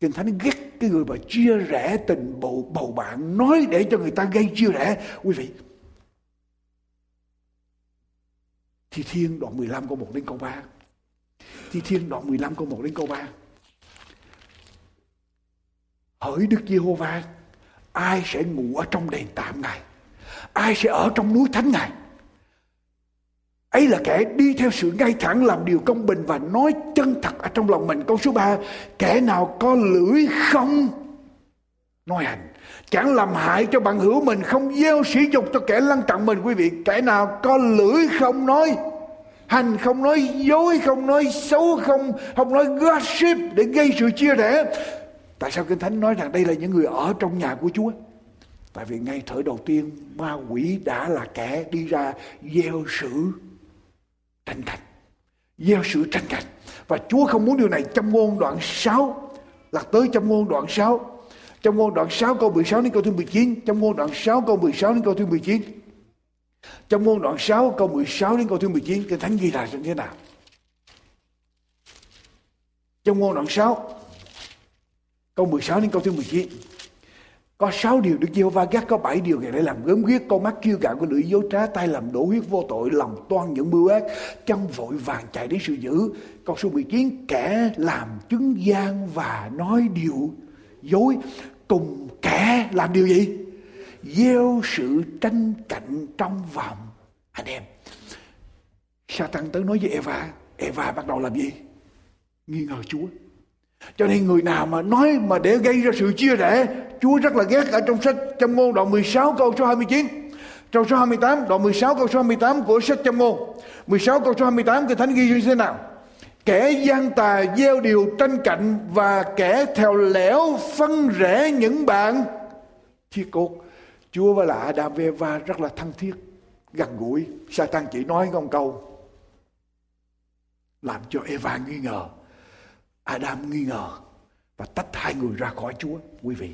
Kinh thánh ghét cái người mà chia rẽ tình bầu bầu bạn nói để cho người ta gây chia rẽ quý vị Thi Thiên đoạn 15 câu 1 đến câu 3. Thi Thiên đoạn 15 câu 1 đến câu 3. Hỡi Đức Giê-hô-va, ai sẽ ngủ ở trong đền tạm Ngài? Ai sẽ ở trong núi thánh Ngài? Ấy là kẻ đi theo sự ngay thẳng làm điều công bình và nói chân thật ở trong lòng mình. Câu số 3 kẻ nào có lưỡi không? Nói hành. Chẳng làm hại cho bạn hữu mình, không gieo sỉ dục cho kẻ lăng cận mình. Quý vị, kẻ nào có lưỡi không nói hành, không nói dối, không nói xấu, không không nói gossip để gây sự chia rẽ. Tại sao kinh thánh nói rằng đây là những người ở trong nhà của chúa? Tại vì ngay thở đầu tiên, ma quỷ đã là kẻ đi ra gieo sự tranh cạnh gieo sự tranh cạnh và chúa không muốn điều này trong ngôn đoạn 6 là tới trong ngôn đoạn 6 trong ngôn đoạn 6 câu 16 đến câu thứ 19. Trong ngôn đoạn 6 câu 16 đến câu thứ 19. Trong ngôn đoạn 6 câu 16 đến câu thứ 19. Kinh Thánh ghi lại như thế nào? Trong ngôn đoạn 6 câu 16 đến câu thứ 19. Có sáu điều Đức Giê-hô-va gác, có bảy điều Ngài để làm gớm ghiếc. Con mắt kiêu gạo của lưỡi dối trá, tay làm đổ huyết vô tội, lòng toan những mưu ác chân vội vàng chạy đến sự dữ. Câu số 19 kẻ làm chứng gian và nói điều dối. Cùng kẻ làm điều gì? Gieo sự tranh cạnh trong vòng anh em. Satan tới nói với Eva Eva bắt đầu làm gì? Nghi ngờ Chúa cho nên người nào mà nói mà để gây ra sự chia rẽ, Chúa rất là ghét ở trong sách trong ngôn đoạn 16 câu số 29 trong số 28 đoạn 16 câu số 28 của sách trong ngôn. 16 câu số 28 cái thánh ghi như thế nào? Kẻ gian tà gieo điều tranh cạnh và kẻ theo lẻo phân rẽ những bạn. Thiết cốt, Chúa và lại Adam và Eva rất là thân thiết, gần gũi. Satan chỉ nói con câu, làm cho Eva nghi ngờ. Adam nghi ngờ và tách hai người ra khỏi Chúa, quý vị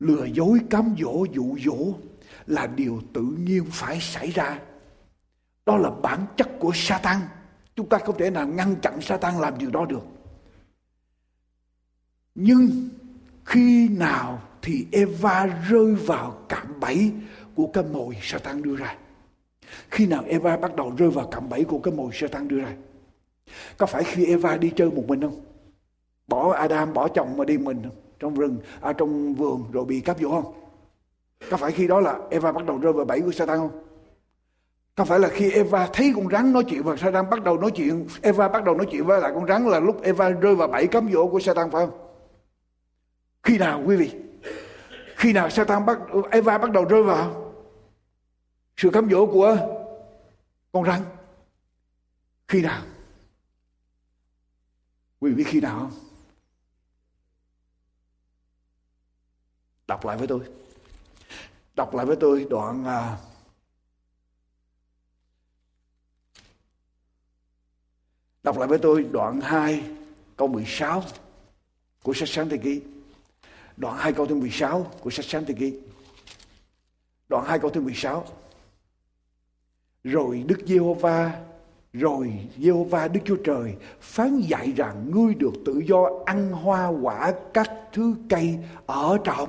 lừa dối cám dỗ, dụ dỗ là điều tự nhiên phải xảy ra đó là bản chất của Satan Chúng ta không thể nào ngăn chặn Satan làm điều đó được. Nhưng khi nào thì Eva rơi vào cạm bẫy của cái mồi Satan đưa ra? Khi nào Eva bắt đầu rơi vào cạm bẫy của cái mồi Satan đưa ra? Có phải khi Eva đi chơi một mình không? Bỏ Adam, bỏ chồng mà đi mình không? Trong rừng, à, trong vườn rồi bị cắp dỗ không? Có phải khi đó là Eva bắt đầu rơi vào bẫy của Satan không? Có phải là khi Eva thấy con rắn nói chuyện và Satan bắt đầu nói chuyện, Eva bắt đầu nói chuyện với lại con rắn là lúc Eva rơi vào bẫy cám dỗ của Satan phải không? Khi nào quý vị? Khi nào Satan bắt Eva bắt đầu rơi vào sự cám dỗ của con rắn? Khi nào? Quý vị biết khi nào không? Đọc lại với tôi. Đọc lại với tôi đoạn à, Đọc lại với tôi đoạn 2 câu 16 của sách sáng thế ký. Đoạn 2 câu thứ 16 của sách sáng thế ký. Đoạn 2 câu thứ 16. Rồi Đức Giê-hô-va rồi Giê-hô-va Đức Chúa Trời phán dạy rằng ngươi được tự do ăn hoa quả các thứ cây ở trong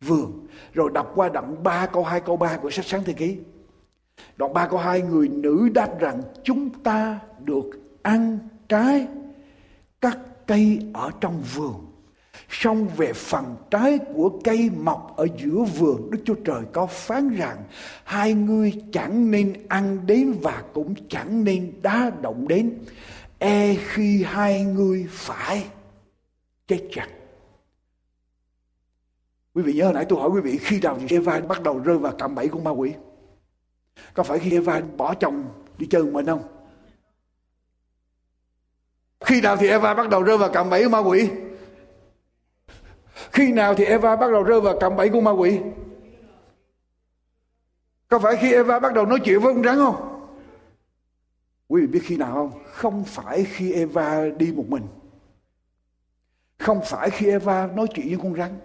vườn. Rồi đọc qua đoạn 3 câu 2 câu 3 của sách sáng thế ký. Đoạn 3 câu 2 người nữ đáp rằng, chúng ta được ăn trái các cây ở trong vườn. Xong về phần trái của cây mọc ở giữa vườn, Đức Chúa Trời có phán rằng, Hai ngươi chẳng nên ăn đến và cũng chẳng nên đá động đến E khi hai ngươi phải chết chặt Quý vị nhớ hồi nãy tôi hỏi quý vị, khi nào thì Eva bắt đầu rơi vào cạm bẫy của ma quỷ? Có phải khi Eva bỏ chồng đi chơi mình không? Khi nào thì Eva bắt đầu rơi vào cạm bẫy của ma quỷ? Khi nào thì Eva bắt đầu rơi vào cạm bẫy của ma quỷ? Có phải khi Eva bắt đầu nói chuyện với con rắn không? Quý vị biết khi nào không? Không phải khi Eva đi một mình. Không phải khi Eva nói chuyện với con rắn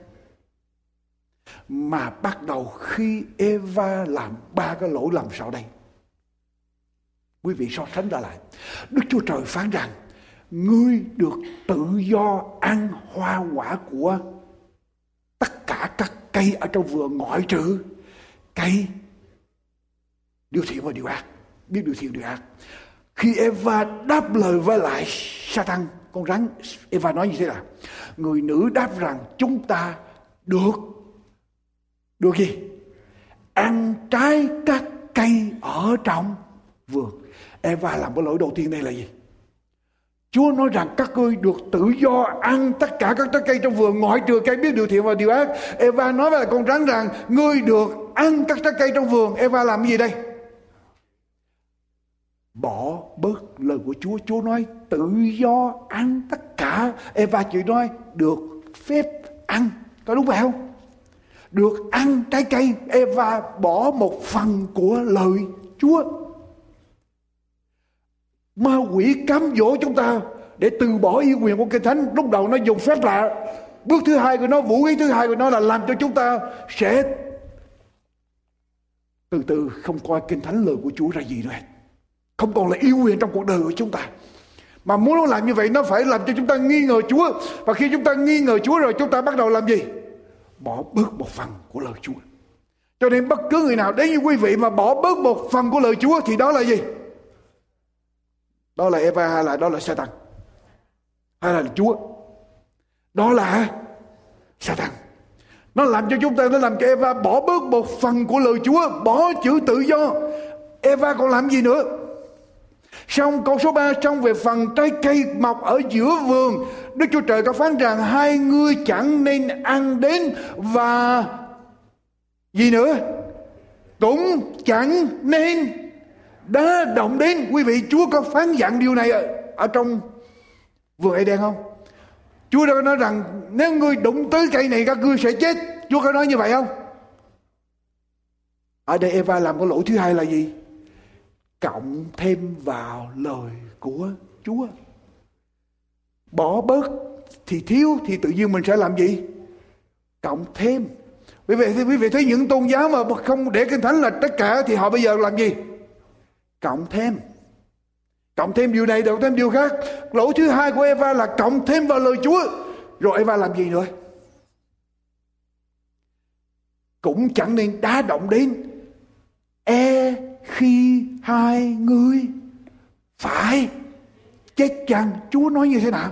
mà bắt đầu khi Eva làm ba cái lỗi lầm sau đây. Quý vị so sánh ra lại. Đức Chúa Trời phán rằng, ngươi được tự do ăn hoa quả của tất cả các cây ở trong vườn ngoại trừ cây điều thiện và điều ác biết điều thiện điều ác khi Eva đáp lời với lại Satan, con rắn, Eva nói như thế nào người nữ đáp rằng, chúng ta được được gì? Ăn trái các cây ở trong vườn. Eva làm cái lỗi đầu tiên đây là gì? Chúa nói rằng các ngươi được tự do ăn tất cả các trái cây trong vườn ngoại trừ cây biết điều thiện và điều ác. Eva nói với con rắn rằng, ngươi được ăn các trái cây trong vườn. Eva làm gì đây? Bỏ bớt lời của Chúa. Chúa nói tự do ăn tất cả. Eva chỉ nói được phép ăn. Có đúng vậy không? được ăn trái cây Eva bỏ một phần của lời Chúa ma quỷ cám dỗ chúng ta để từ bỏ ý quyền của kinh thánh. Lúc đầu nó dùng phép lạ. Bước thứ hai của nó, vũ khí thứ hai của nó là làm cho chúng ta sẽ từ từ không coi kinh thánh lời của Chúa ra gì nữa không còn là yêu quyền trong cuộc đời của chúng ta. Mà muốn nó làm như vậy, nó phải làm cho chúng ta nghi ngờ Chúa. Và khi chúng ta nghi ngờ Chúa rồi, chúng ta bắt đầu làm gì? Bỏ bớt một phần của lời Chúa. Cho nên bất cứ người nào, đến như quý vị mà bỏ bớt một phần của lời Chúa thì đó là gì? Đó là Eva hay là đó là Satan? Hay là Chúa? Đó là Satan. Nó làm cho chúng ta, nó làm cho Eva bỏ bớt một phần của lời Chúa, bỏ chữ tự do. Eva còn làm gì nữa? Xong câu số 3 trong về phần trái cây mọc ở giữa vườn Đức Chúa Trời có phán rằng hai ngươi chẳng nên ăn đến và gì nữa cũng chẳng nên đã động đến quý vị Chúa có phán dặn điều này ở, ở trong vườn Eden không Chúa đã nói rằng nếu ngươi đụng tới cây này các ngươi sẽ chết Chúa có nói như vậy không ở đây Eva làm cái lỗi thứ hai là gì cộng thêm vào lời của Chúa. Bỏ bớt thì thiếu thì tự nhiên mình sẽ làm gì? Cộng thêm. Quý vị, quý vị thấy những tôn giáo mà không để kinh thánh là tất cả thì họ bây giờ làm gì? Cộng thêm. Cộng thêm điều này, cộng thêm điều khác. Lỗi thứ hai của Eva là cộng thêm vào lời Chúa. Rồi Eva làm gì nữa? Cũng chẳng nên đá động đến. E khi hai người phải chết chăng chúa nói như thế nào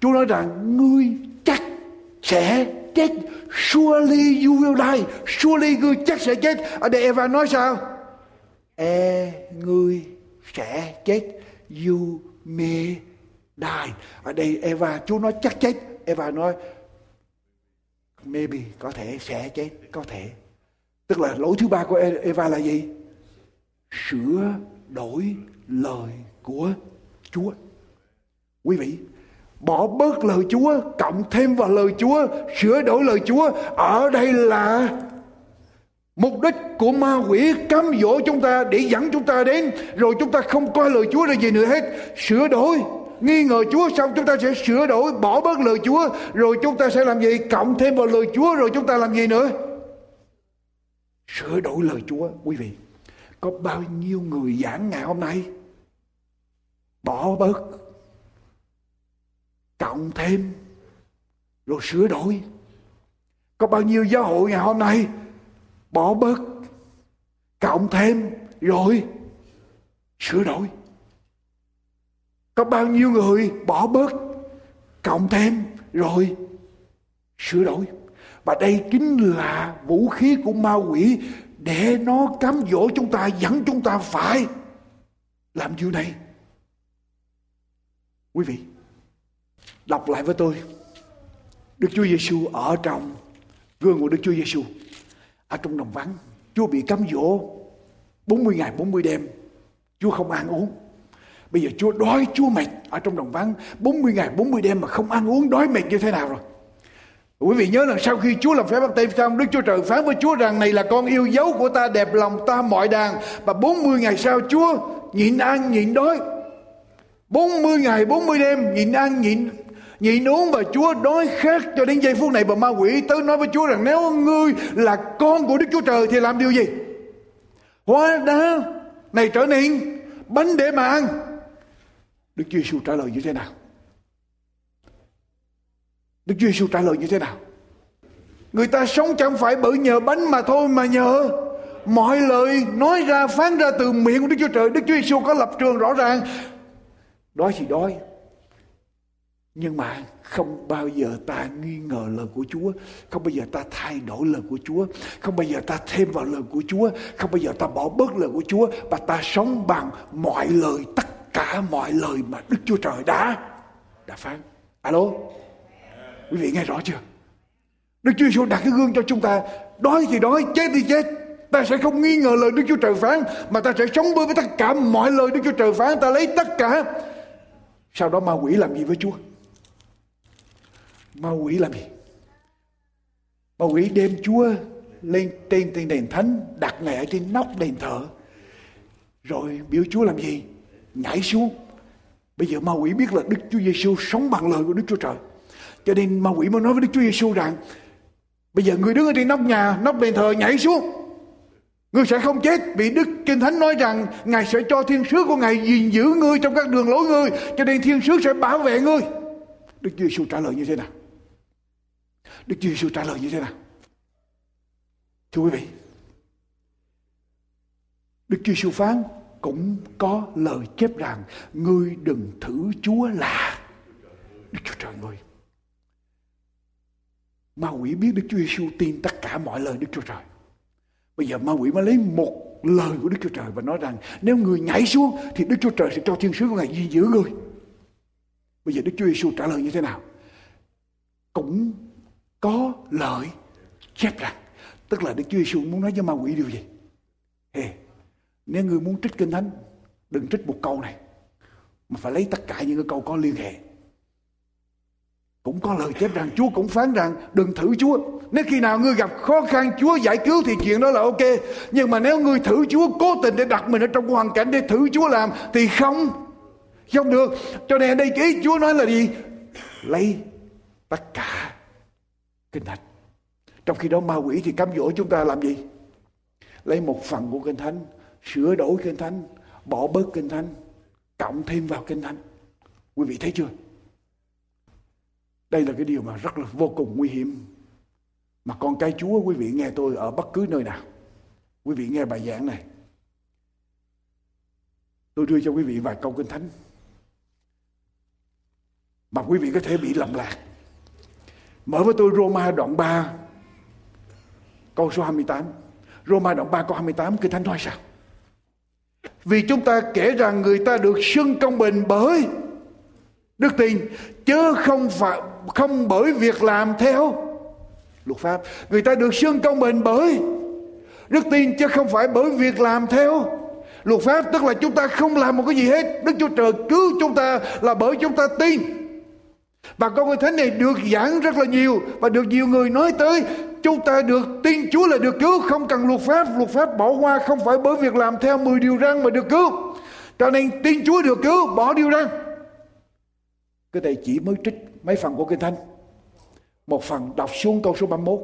chúa nói rằng ngươi chắc sẽ chết surely you will die surely ngươi chắc sẽ chết ở đây Eva nói sao e ngươi sẽ chết you may die ở đây Eva chúa nói chắc chết Eva nói maybe có thể sẽ chết có thể Tức là lỗi thứ ba của e- Eva là gì? Sửa đổi lời của Chúa. Quý vị, bỏ bớt lời Chúa, cộng thêm vào lời Chúa, sửa đổi lời Chúa. Ở đây là mục đích của ma quỷ cám dỗ chúng ta để dẫn chúng ta đến. Rồi chúng ta không coi lời Chúa là gì nữa hết. Sửa đổi, nghi ngờ Chúa xong chúng ta sẽ sửa đổi, bỏ bớt lời Chúa. Rồi chúng ta sẽ làm gì? Cộng thêm vào lời Chúa rồi chúng ta làm gì nữa? sửa đổi lời Chúa quý vị có bao nhiêu người giảng ngày hôm nay bỏ bớt cộng thêm rồi sửa đổi có bao nhiêu giáo hội ngày hôm nay bỏ bớt. Cộng thêm. Rồi. Sửa đổi. Có bao nhiêu người bỏ bớt? Cộng thêm. Rồi. Sửa đổi. Và đây chính là vũ khí của ma quỷ để nó cám dỗ chúng ta, dẫn chúng ta phải làm điều này. Quý vị, đọc lại với tôi. Đức Chúa Giêsu ở trong gương của Đức Chúa Giêsu ở trong đồng vắng, Chúa bị cám dỗ 40 ngày 40 đêm, Chúa không ăn uống. Bây giờ Chúa đói, Chúa mệt Ở trong đồng vắng. 40 ngày 40 đêm mà không ăn uống, Đói mệt như thế nào rồi? Quý vị nhớ rằng sau khi Chúa làm phép báp têm xong Đức Chúa Trời phán với Chúa rằng này là con yêu dấu của ta, đẹp lòng ta, mọi đàn Và 40 ngày sau Chúa nhịn ăn, nhịn đói. 40 ngày 40 đêm nhịn ăn, nhịn nhịn uống và Chúa đói khát cho đến giây phút này và ma quỷ tới nói với Chúa rằng nếu ngươi là con của Đức Chúa Trời thì làm điều gì? Hóa đá này trở nên bánh để mà ăn. Đức Chúa Giêsu trả lời như thế nào? Đức Chúa Giêsu trả lời như thế nào? Người ta sống chẳng phải bởi nhờ bánh mà thôi mà nhờ mọi lời nói ra, phán ra từ miệng của Đức Chúa Trời. Đức Chúa Giêsu có lập trường rõ ràng. Đói thì đói. Nhưng mà không bao giờ ta nghi ngờ lời của Chúa, không bao giờ ta thay đổi lời của Chúa, không bao giờ ta thêm vào lời của Chúa, không bao giờ ta bỏ bớt lời của Chúa. Và ta sống bằng mọi lời, tất cả mọi lời mà Đức Chúa Trời đã đã phán. Alo? Quý vị nghe rõ chưa? Đức Chúa Giêsu đặt cái gương cho chúng ta. Đói thì đói, chết thì chết. Ta sẽ không nghi ngờ lời Đức Chúa Trời phán Mà ta sẽ sống với tất cả mọi lời Đức Chúa Trời phán. Ta lấy tất cả. Sau đó ma quỷ làm gì với Chúa? Ma quỷ làm gì Ma quỷ đem Chúa lên trên trên đền thánh Đặt ngài ở trên nóc đền thờ Rồi biểu Chúa làm gì Nhảy xuống Bây giờ ma quỷ biết là Đức Chúa Giêsu sống bằng lời của Đức Chúa Trời cho nên ma quỷ mới nói với Đức Chúa Giêsu rằng bây giờ người đứng ở trên nóc nhà, nóc đền thờ nhảy xuống. Ngươi sẽ không chết vì Đức Kinh Thánh nói rằng Ngài sẽ cho thiên sứ của Ngài gìn giữ ngươi trong các đường lối ngươi cho nên thiên sứ sẽ bảo vệ ngươi. Đức Chúa Giêsu trả lời như thế nào? Đức Chúa Giêsu trả lời như thế nào? Thưa quý vị, Đức Chúa Giêsu phán cũng có lời chép rằng ngươi đừng thử Chúa là Đức Chúa Trời ngươi. Ma quỷ biết Đức Chúa Giêsu tin tất cả mọi lời Đức Chúa Trời. Bây giờ ma quỷ mới lấy một lời của Đức Chúa Trời và nói rằng nếu người nhảy xuống thì Đức Chúa Trời sẽ cho thiên sứ của Ngài gìn giữ người. Bây giờ Đức Chúa Giêsu trả lời như thế nào? Cũng có lời chép rằng tức là Đức Chúa Giêsu muốn nói với ma quỷ điều gì? Hey, nếu người muốn trích kinh thánh đừng trích một câu này mà phải lấy tất cả những cái câu có liên hệ cũng có lời chép rằng Chúa cũng phán rằng đừng thử Chúa. Nếu khi nào ngươi gặp khó khăn Chúa giải cứu thì chuyện đó là ok. Nhưng mà nếu ngươi thử Chúa cố tình để đặt mình ở trong hoàn cảnh để thử Chúa làm thì không. Không được. Cho nên đây ý Chúa nói là gì? Lấy tất cả kinh thánh. Trong khi đó ma quỷ thì cám dỗ chúng ta làm gì? Lấy một phần của kinh thánh, sửa đổi kinh thánh, bỏ bớt kinh thánh, cộng thêm vào kinh thánh. Quý vị thấy chưa? Đây là cái điều mà rất là vô cùng nguy hiểm. Mà con cái Chúa quý vị nghe tôi ở bất cứ nơi nào. Quý vị nghe bài giảng này. Tôi đưa cho quý vị vài câu kinh thánh. Mà quý vị có thể bị lầm lạc. Mở với tôi Roma đoạn 3 câu số 28. Roma đoạn 3 câu 28 kinh thánh nói sao? Vì chúng ta kể rằng người ta được xưng công bình bởi đức tin, chứ không phải, không bởi việc làm theo luật pháp người ta được xưng công bình bởi đức tin, chứ không phải bởi việc làm theo luật pháp tức là chúng ta không làm một cái gì hết đức chúa trời cứu chúng ta là bởi chúng ta tin và câu thánh này được giảng rất là nhiều và được nhiều người nói tới chúng ta được tin Chúa là được cứu, không cần luật pháp luật pháp bỏ qua không phải bởi việc làm theo 10 điều răn mà được cứu cho nên tin Chúa được cứu, bỏ điều răn cái này chỉ mới trích mấy phần của Kinh Thánh. Một phần đọc xuống câu số 31.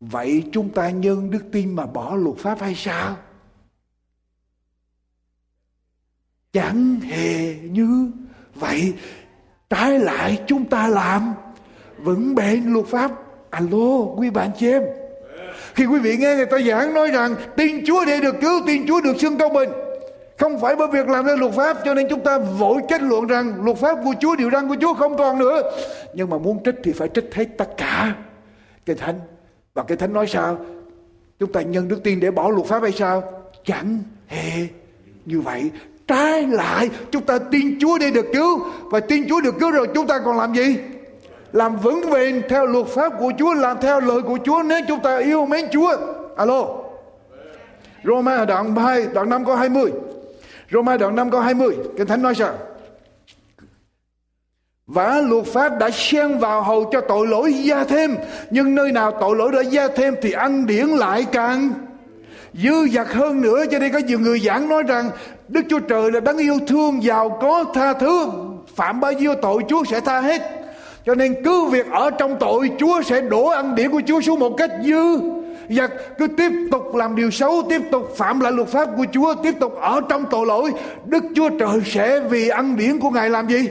Vậy chúng ta nhân đức tin mà bỏ luật pháp hay sao? Chẳng hề như vậy. Trái lại chúng ta làm. Vững bền luật pháp. Alo, quý bạn chị em. khi quý vị nghe người ta giảng nói rằng tin Chúa để được cứu tin Chúa được xưng công bình. Không phải bởi việc làm ra luật pháp cho nên chúng ta vội kết luận rằng luật pháp của Chúa điều răn của Chúa không còn nữa. Nhưng mà muốn trích thì phải trích hết tất cả. Cái thánh. Và cái thánh nói sao? Chúng ta nhân đức tin để bỏ luật pháp hay sao? Chẳng hề như vậy trái lại, chúng ta tin Chúa để được cứu. Và tin Chúa được cứu rồi, chúng ta còn làm gì? Làm vững bền theo luật pháp của Chúa, làm theo lời của Chúa, nếu chúng ta yêu mến Chúa. Alo. Roma đoạn 2 đoạn 5 câu 20 Roma đoạn 5 câu 20 Kinh Thánh nói sao? Và luật pháp đã xen vào hầu cho tội lỗi gia thêm, Nhưng nơi nào tội lỗi đã gia thêm Thì ăn điển lại càng dư dật hơn nữa, Cho nên có nhiều người giảng nói rằng, Đức Chúa Trời là đấng yêu thương, giàu có, tha thứ. Phạm bao nhiêu tội, Chúa sẽ tha hết. Cho nên cứ việc ở trong tội, Chúa sẽ đổ ăn điển của Chúa xuống một cách dư và cứ tiếp tục làm điều xấu, tiếp tục phạm lại luật pháp của Chúa, tiếp tục ở trong tội lỗi, Đức Chúa Trời sẽ vì ăn điển của Ngài làm gì?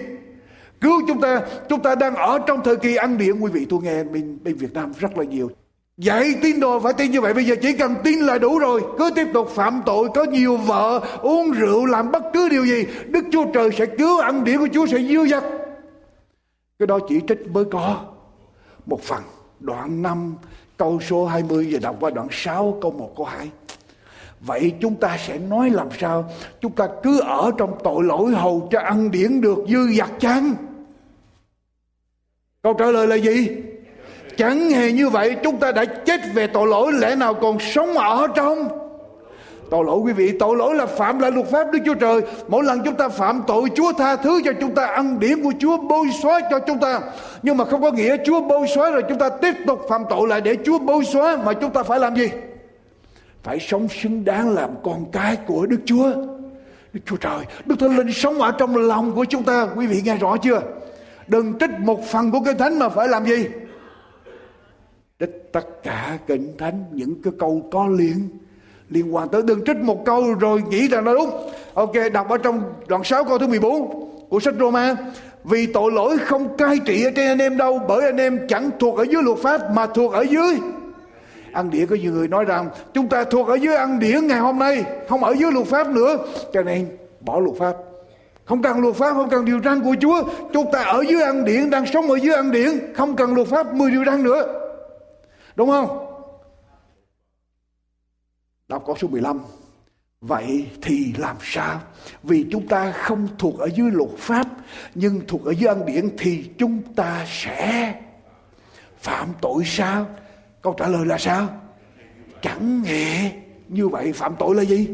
Cứu chúng ta. Chúng ta đang ở trong thời kỳ ăn điển. Quý vị, tôi nghe bên bên Việt Nam rất là nhiều. Dạy tin đồ phải tin như vậy, Bây giờ chỉ cần tin là đủ rồi. Cứ tiếp tục phạm tội, Có nhiều vợ, uống rượu, Làm bất cứ điều gì, Đức Chúa Trời sẽ cứu ăn điển của Chúa, sẽ dư dật. Cái đó chỉ trích mới có. Một phần, Đoạn 5 câu số 20 Giờ đọc qua đoạn 6 câu 1 câu 2 Vậy chúng ta sẽ nói làm sao? Chúng ta cứ ở trong tội lỗi Hầu cho ăn điển được dư dật chăng? Câu trả lời là gì? Chẳng hề như vậy chúng ta đã chết về tội lỗi lẽ nào còn sống ở trong Tội lỗi quý vị, tội lỗi là phạm lại luật pháp Đức Chúa Trời. Mỗi lần chúng ta phạm tội, Chúa tha thứ cho chúng ta, ăn điểm của Chúa bôi xóa cho chúng ta. Nhưng mà không có nghĩa Chúa bôi xóa rồi chúng ta tiếp tục phạm tội lại để Chúa bôi xóa. Mà chúng ta phải làm gì? Phải sống xứng đáng làm con cái của Đức Chúa. Đức Chúa Trời, Đức Thánh Linh sống ở trong lòng của chúng ta. Quý vị nghe rõ chưa? Đừng trích một phần của cái thánh mà phải làm gì? Tất cả kinh thánh, những cái câu có liên liên quan tới đừng trích một câu rồi nghĩ rằng nó đúng. Ok, đọc ở trong đoạn 6 câu thứ 14 của sách Roma. Vì tội lỗi không cai trị ở trên anh em đâu, bởi anh em chẳng thuộc ở dưới luật pháp mà thuộc ở dưới ăn đĩa. Có nhiều người nói rằng chúng ta thuộc ở dưới ăn đĩa ngày hôm nay, không ở dưới luật pháp nữa. Cho nên bỏ luật pháp. Không cần luật pháp, không cần điều răn của Chúa. Chúng ta ở dưới ăn điển, đang sống ở dưới ăn điển. Không cần luật pháp 10 điều răn nữa đúng không Đọc câu số 15. Vậy thì làm sao? Vì chúng ta không thuộc ở dưới luật pháp, nhưng thuộc ở dưới ân điển thì chúng ta sẽ phạm tội sao? Câu trả lời là sao? Chẳng nghe như vậy phạm tội là gì?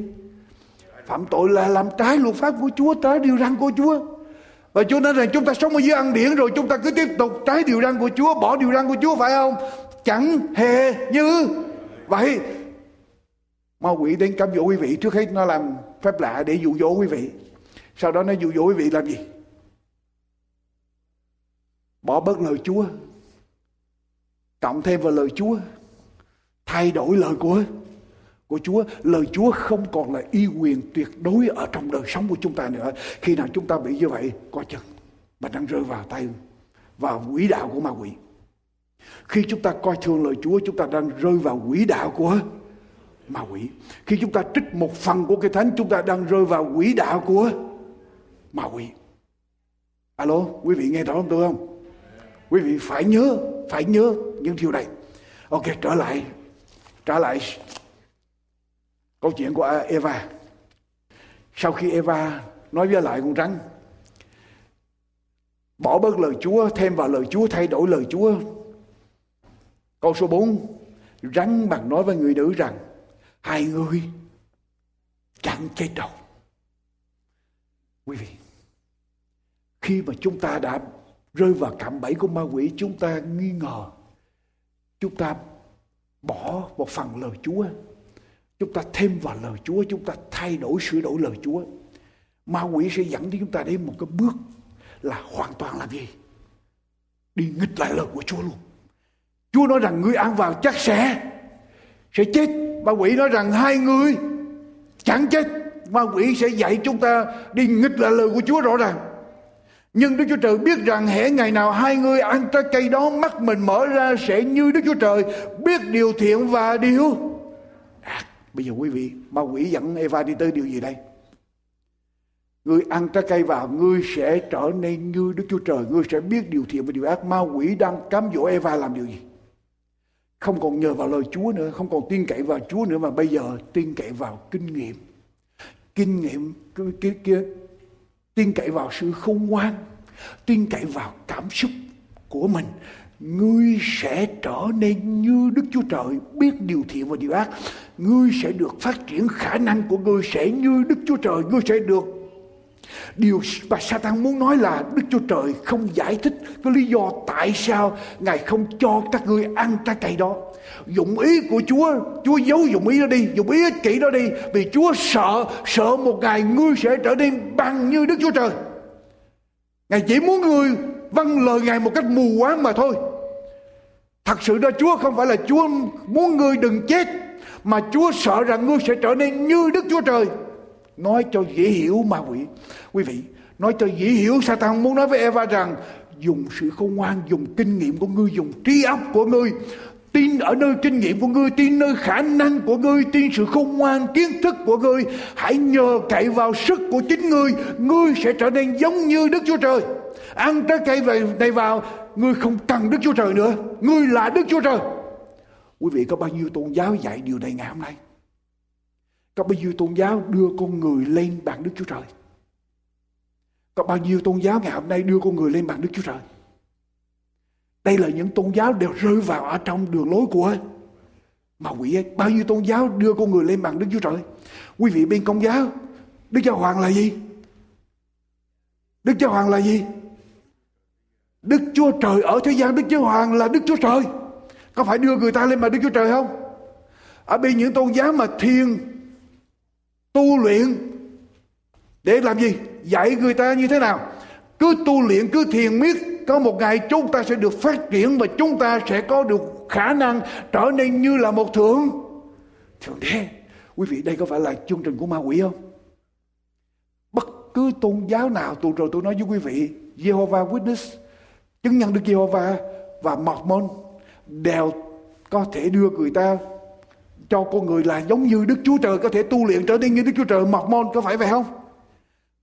Phạm tội là làm trái luật pháp của Chúa, trái điều răn của Chúa. Và Chúa nói rằng chúng ta sống ở dưới ăn điển rồi chúng ta cứ tiếp tục trái điều răn của Chúa, bỏ điều răn của Chúa phải không? Chẳng hề như vậy. Ma quỷ đến cám dỗ quý vị. Trước hết nó làm phép lạ để dụ dỗ quý vị. Sau đó nó dụ dỗ quý vị làm gì? Bỏ bớt lời chúa. Cộng thêm vào lời chúa. Thay đổi lời của của Chúa. Lời Chúa không còn là y quyền tuyệt đối ở trong đời sống của chúng ta nữa. Khi nào chúng ta bị như vậy coi chừng. Mà đang rơi vào tay, vào quỹ đạo của ma quỷ khi chúng ta coi thường lời Chúa chúng ta đang rơi vào quỹ đạo của ma quỷ. Khi chúng ta trích một phần của cái thánh chúng ta đang rơi vào quỹ đạo của ma quỷ. Alo, quý vị nghe rõ không tôi không? Quý vị phải nhớ, phải nhớ những điều này. Ok, trở lại, trở lại câu chuyện của Eva. Sau khi Eva nói với lại con rắn, bỏ bớt lời Chúa, thêm vào lời Chúa, thay đổi lời Chúa. Câu số 4, rắn bằng nói với người nữ rằng, hai người chẳng chết đâu. Quý vị khi mà chúng ta đã rơi vào cạm bẫy của ma quỷ chúng ta nghi ngờ chúng ta bỏ một phần lời chúa chúng ta thêm vào lời chúa chúng ta thay đổi sửa đổi lời chúa ma quỷ sẽ dẫn đến chúng ta đến một cái bước là hoàn toàn làm gì? Đi nghịch lại lời của chúa luôn chúa nói rằng người ăn vào chắc sẽ sẽ chết ma quỷ nói rằng hai người chẳng chết ma quỷ sẽ dạy chúng ta đi nghịch lại lời của Chúa rõ ràng Nhưng Đức Chúa Trời biết rằng hễ ngày nào hai người ăn trái cây đó mắt mình mở ra sẽ như Đức Chúa Trời biết điều thiện và điều ác. Bây giờ quý vị, ma quỷ dẫn Eva đi tới điều gì đây? Ngươi ăn trái cây vào, ngươi sẽ trở nên như Đức Chúa Trời, ngươi sẽ biết điều thiện và điều ác. Ma quỷ đang cám dỗ Eva làm điều gì? Không còn nhờ vào lời Chúa nữa, không còn tin cậy vào Chúa nữa mà bây giờ tin cậy vào kinh nghiệm. Kinh nghiệm kia kia, tin cậy vào sự khôn ngoan tin cậy vào cảm xúc của mình. Ngươi sẽ trở nên như đức chúa trời biết điều thiện và điều ác. Ngươi sẽ được phát triển khả năng của ngươi sẽ như đức chúa trời. Ngươi sẽ được điều mà Satan muốn nói là Đức Chúa Trời không giải thích cái lý do tại sao Ngài không cho các ngươi ăn trái cây đó. Dụng ý của Chúa, Chúa giấu dụng ý đó đi, dụng ý ích kỷ đó đi. Vì Chúa sợ, sợ một ngày ngươi sẽ trở nên bằng như Đức Chúa Trời. Ngài chỉ muốn ngươi vâng lời Ngài một cách mù quáng mà thôi. Thật sự đó Chúa không phải là Chúa muốn ngươi đừng chết, mà Chúa sợ rằng ngươi sẽ trở nên như Đức Chúa Trời nói cho dễ hiểu ma quỷ. Quý vị, nói cho dễ hiểu Satan muốn nói với Eva rằng, dùng sự khôn ngoan, dùng kinh nghiệm của ngươi, dùng trí óc của ngươi, tin ở nơi kinh nghiệm của ngươi, tin nơi khả năng của ngươi, tin sự khôn ngoan, kiến thức của ngươi, hãy nhờ cậy vào sức của chính ngươi ngươi sẽ trở nên giống như đức chúa trời. Ăn trái cây này vào, ngươi không cần đức chúa trời nữa, ngươi là đức chúa trời. Quý vị, có bao nhiêu tôn giáo dạy điều này ngày hôm nay? Có bao nhiêu tôn giáo đưa con người lên bàn Đức Chúa Trời? Có bao nhiêu tôn giáo ngày hôm nay đưa con người lên bàn Đức Chúa Trời? Đây là những tôn giáo đều rơi vào ở trong đường lối của mà quỷ ấy. Bao nhiêu tôn giáo đưa con người lên bàn Đức Chúa Trời? Quý vị bên công giáo, Đức Giáo Hoàng là gì? Đức Giáo Hoàng là gì? Đức Chúa Trời ở thế gian Đức Giáo Hoàng là Đức Chúa Trời. Có phải đưa người ta lên bàn Đức Chúa Trời không? Ở bên những tôn giáo mà thiên tu luyện. Để làm gì? Dạy người ta như thế nào? Cứ tu luyện, cứ thiền miết. Có một ngày chúng ta sẽ được phát triển và chúng ta sẽ có được khả năng trở nên như là một thượng. Thượng đế, quý vị, đây có phải là chương trình của ma quỷ không? Bất cứ tôn giáo nào, tôi rồi tôi nói với quý vị, Jehovah Witness, chứng nhân Đức Jehovah và Mormon, đều có thể đưa người ta cho con người là giống như Đức Chúa Trời có thể tu luyện trở nên như Đức Chúa Trời mọc môn có phải vậy không?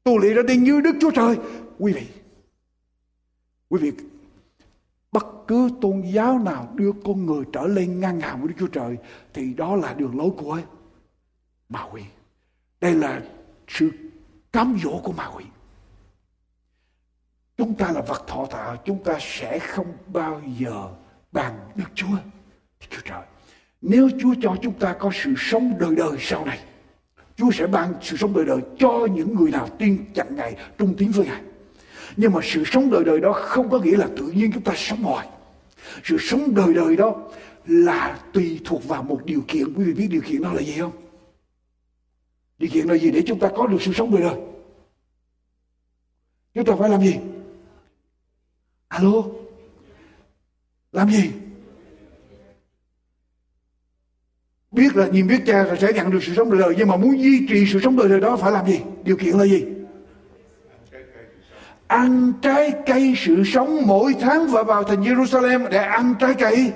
Tu luyện trở nên như Đức Chúa Trời. Quý vị, quý vị, bất cứ tôn giáo nào đưa con người trở lên ngang hàng với Đức Chúa Trời thì đó là đường lối của ma quỷ. Đây là sự cám dỗ của ma quỷ. Chúng ta là vật thọ tạo, chúng ta sẽ không bao giờ bằng Đức Chúa. Đức Chúa Trời. Nếu Chúa cho chúng ta có sự sống đời đời sau này, Chúa sẽ ban sự sống đời đời cho những người nào tin chặn Ngài, trung tín với Ngài. Nhưng mà sự sống đời đời đó không có nghĩa là tự nhiên chúng ta sống hoài. Sự sống đời đời đó là tùy thuộc vào một điều kiện. Quý vị biết điều kiện đó là gì không? Điều kiện là gì để chúng ta có được sự sống đời đời? Chúng ta phải làm gì? Alo? Làm gì? Biết là nhìn biết cha rồi sẽ nhận được sự sống đời đời nhưng mà muốn duy trì sự sống đời đời đó phải làm gì? Điều kiện là gì? Ăn trái cây sự sống mỗi tháng và vào thành Jerusalem để ăn trái cây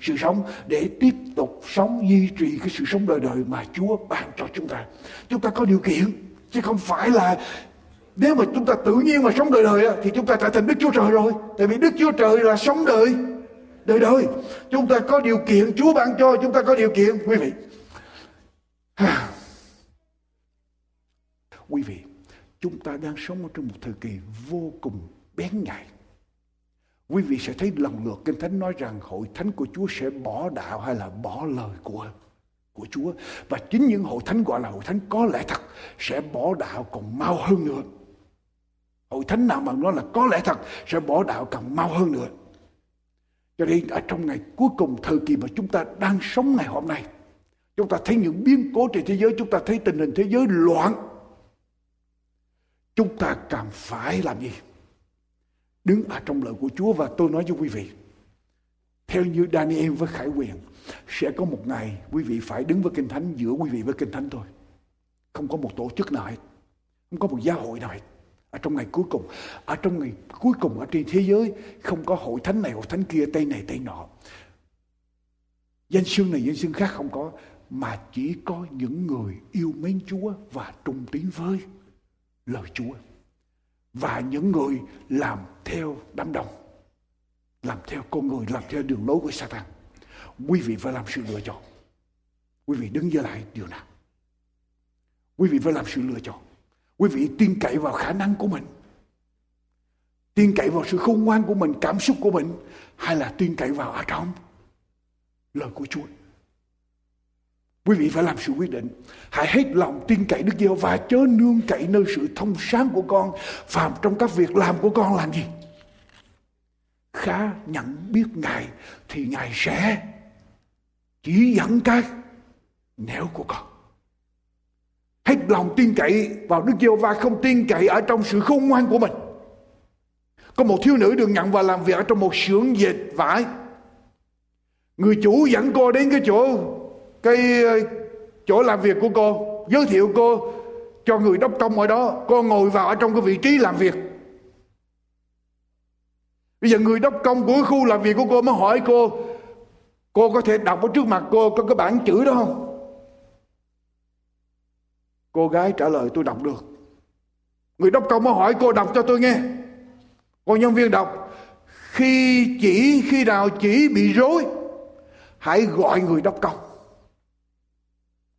sự sống, để tiếp tục sống, duy trì cái sự sống đời đời mà Chúa ban cho chúng ta. Chúng ta có điều kiện, chứ không phải là nếu mà chúng ta tự nhiên mà sống đời đời thì chúng ta trở thành Đức Chúa Trời rồi. Tại vì Đức Chúa Trời là sống đời đời đời, chúng ta có điều kiện, Chúa ban cho chúng ta có điều kiện, quý vị. Quý vị, chúng ta đang sống ở trong một thời kỳ vô cùng bén nhạy. Quý vị sẽ thấy lần lượt kinh thánh nói rằng hội thánh của Chúa sẽ bỏ đạo hay là bỏ lời của của Chúa. Và chính những hội thánh gọi là hội thánh có lẽ thật sẽ bỏ đạo còn mau hơn nữa. Hội thánh nào mà nói là có lẽ thật sẽ bỏ đạo càng mau hơn nữa cho nên ở trong ngày cuối cùng thời kỳ mà chúng ta đang sống ngày hôm nay, chúng ta thấy những biến cố trên thế giới, chúng ta thấy tình hình thế giới loạn. Chúng ta càng phải làm gì? Đứng ở trong lời của Chúa và tôi nói với quý vị, theo như Daniel với Khải Quyền, sẽ có một ngày quý vị phải đứng với Kinh Thánh giữa quý vị với Kinh Thánh thôi. Không có một tổ chức nào hết, không có một giáo hội nào hết ở trong ngày cuối cùng, ở trong ngày cuối cùng ở trên thế giới, không có hội thánh này, hội thánh kia tây này tây nọ. Danh xưng này, danh xưng khác không có, mà chỉ có những người yêu mến Chúa và trung tín với lời Chúa. Và những người làm theo đám đông, làm theo con người, làm theo đường lối của Satan. Quý vị phải làm sự lựa chọn. Quý vị đứng dưới lại điều nào? Quý vị phải làm sự lựa chọn quý vị tin cậy vào khả năng của mình. Tin cậy vào sự khôn ngoan của mình, cảm xúc của mình, hay là tin cậy vào ở trong lời của Chúa. Quý vị phải làm sự quyết định. Hãy hết lòng tin cậy Đức Giêsu và chớ nương cậy nơi sự thông sáng của con phạm trong các việc làm của con làm gì? Khá nhận biết ngài thì ngài sẽ chỉ dẫn cái nẻo của con hết lòng tin cậy vào Đức Giêsu và không tin cậy ở trong sự khôn ngoan của mình. Có một thiếu nữ được nhận vào làm việc ở trong một xưởng dệt vải. Người chủ dẫn cô đến cái chỗ cái ờ, chỗ làm việc của cô, giới thiệu cô cho người đốc công ở đó. Cô ngồi vào ở trong cái vị trí làm việc. Bây giờ người đốc công của khu làm việc của cô mới hỏi cô cô có thể đọc ở trước mặt cô có cái bản chữ đó không? Cô gái trả lời tôi đọc được. Người đốc công mới hỏi cô đọc cho tôi nghe. Cô nhân viên đọc, khi chỉ, khi nào chỉ bị rối, hãy gọi người đốc công.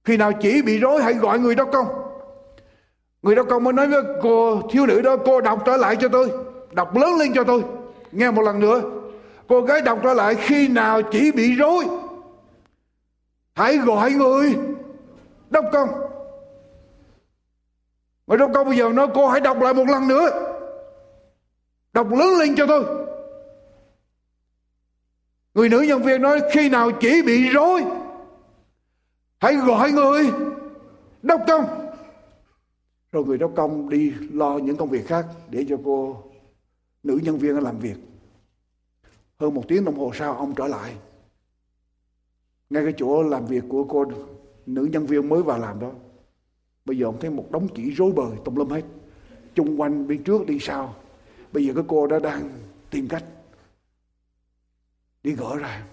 Khi nào chỉ bị rối, hãy gọi người đốc công. Người đốc công mới nói với cô thiếu nữ đó, cô đọc trở lại cho tôi, đọc lớn lên cho tôi. Nghe một lần nữa, cô gái đọc trở lại, khi nào chỉ bị rối, hãy gọi người đốc công người trong công bây giờ nói cô hãy đọc lại một lần nữa. Đọc lớn lên cho tôi. Người nữ nhân viên nói khi nào chỉ bị rối, hãy gọi người. Đốc công. Rồi người đốc công đi lo những công việc khác để cho cô nữ nhân viên làm việc. Hơn một tiếng đồng hồ sau, ông trở lại. Ngay cái chỗ làm việc của cô nữ nhân viên mới vào làm đó bây giờ ông thấy một đống chỉ rối bời tùm lum hết. Chung quanh bên trước đi sau. Bây giờ cái cô đó đang tìm cách đi gỡ ra.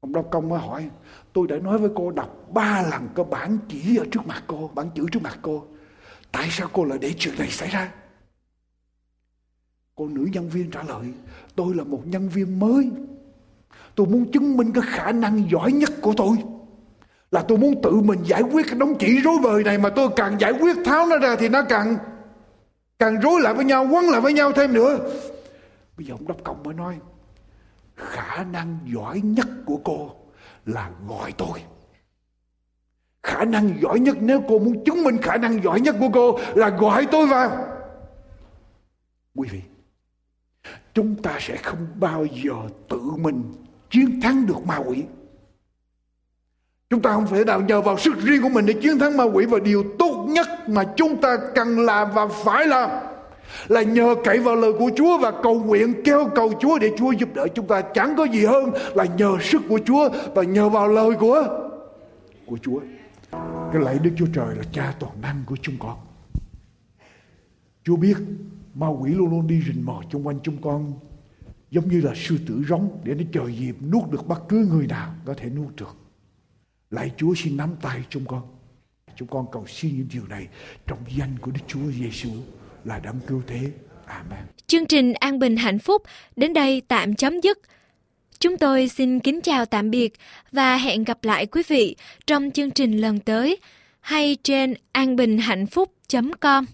Ông đốc công mới hỏi, tôi đã nói với cô đọc ba lần cái bản chỉ ở trước mặt cô, bản chữ trước mặt cô. Tại sao cô lại để chuyện này xảy ra? Cô nữ nhân viên trả lời, tôi là một nhân viên mới. Tôi muốn chứng minh cái khả năng giỏi nhất của tôi là tôi muốn tự mình giải quyết cái đống chỉ rối bời này mà tôi càng giải quyết tháo nó ra thì nó càng càng rối lại với nhau, quấn lại với nhau thêm nữa. Bây giờ ông đốc công mới nói, khả năng giỏi nhất của cô là gọi tôi. Khả năng giỏi nhất, nếu cô muốn chứng minh khả năng giỏi nhất của cô là gọi tôi vào. Quý vị, chúng ta sẽ không bao giờ tự mình chiến thắng được ma quỷ chúng ta không thể nào nhờ vào sức riêng của mình để chiến thắng ma quỷ và điều tốt nhất mà chúng ta cần làm và phải làm là nhờ cậy vào lời của Chúa và cầu nguyện, kêu cầu Chúa để Chúa giúp đỡ chúng ta chẳng có gì hơn là nhờ sức của Chúa và nhờ vào lời của của Chúa. Cái lạy Đức Chúa Trời là cha toàn năng của chúng con. Chúa biết ma quỷ luôn luôn đi rình mò xung quanh chúng con, giống như là sư tử rống để nó chờ dịp nuốt được bất cứ người nào có thể nuốt được. Lạy Chúa xin nắm tay chúng con. Chúng con cầu xin những điều này trong danh của Đức Chúa Giêsu là đấng cứu thế. Amen. Chương trình An Bình Hạnh Phúc đến đây tạm chấm dứt. Chúng tôi xin kính chào tạm biệt và hẹn gặp lại quý vị trong chương trình lần tới hay trên anbinhhạnhphúc.com.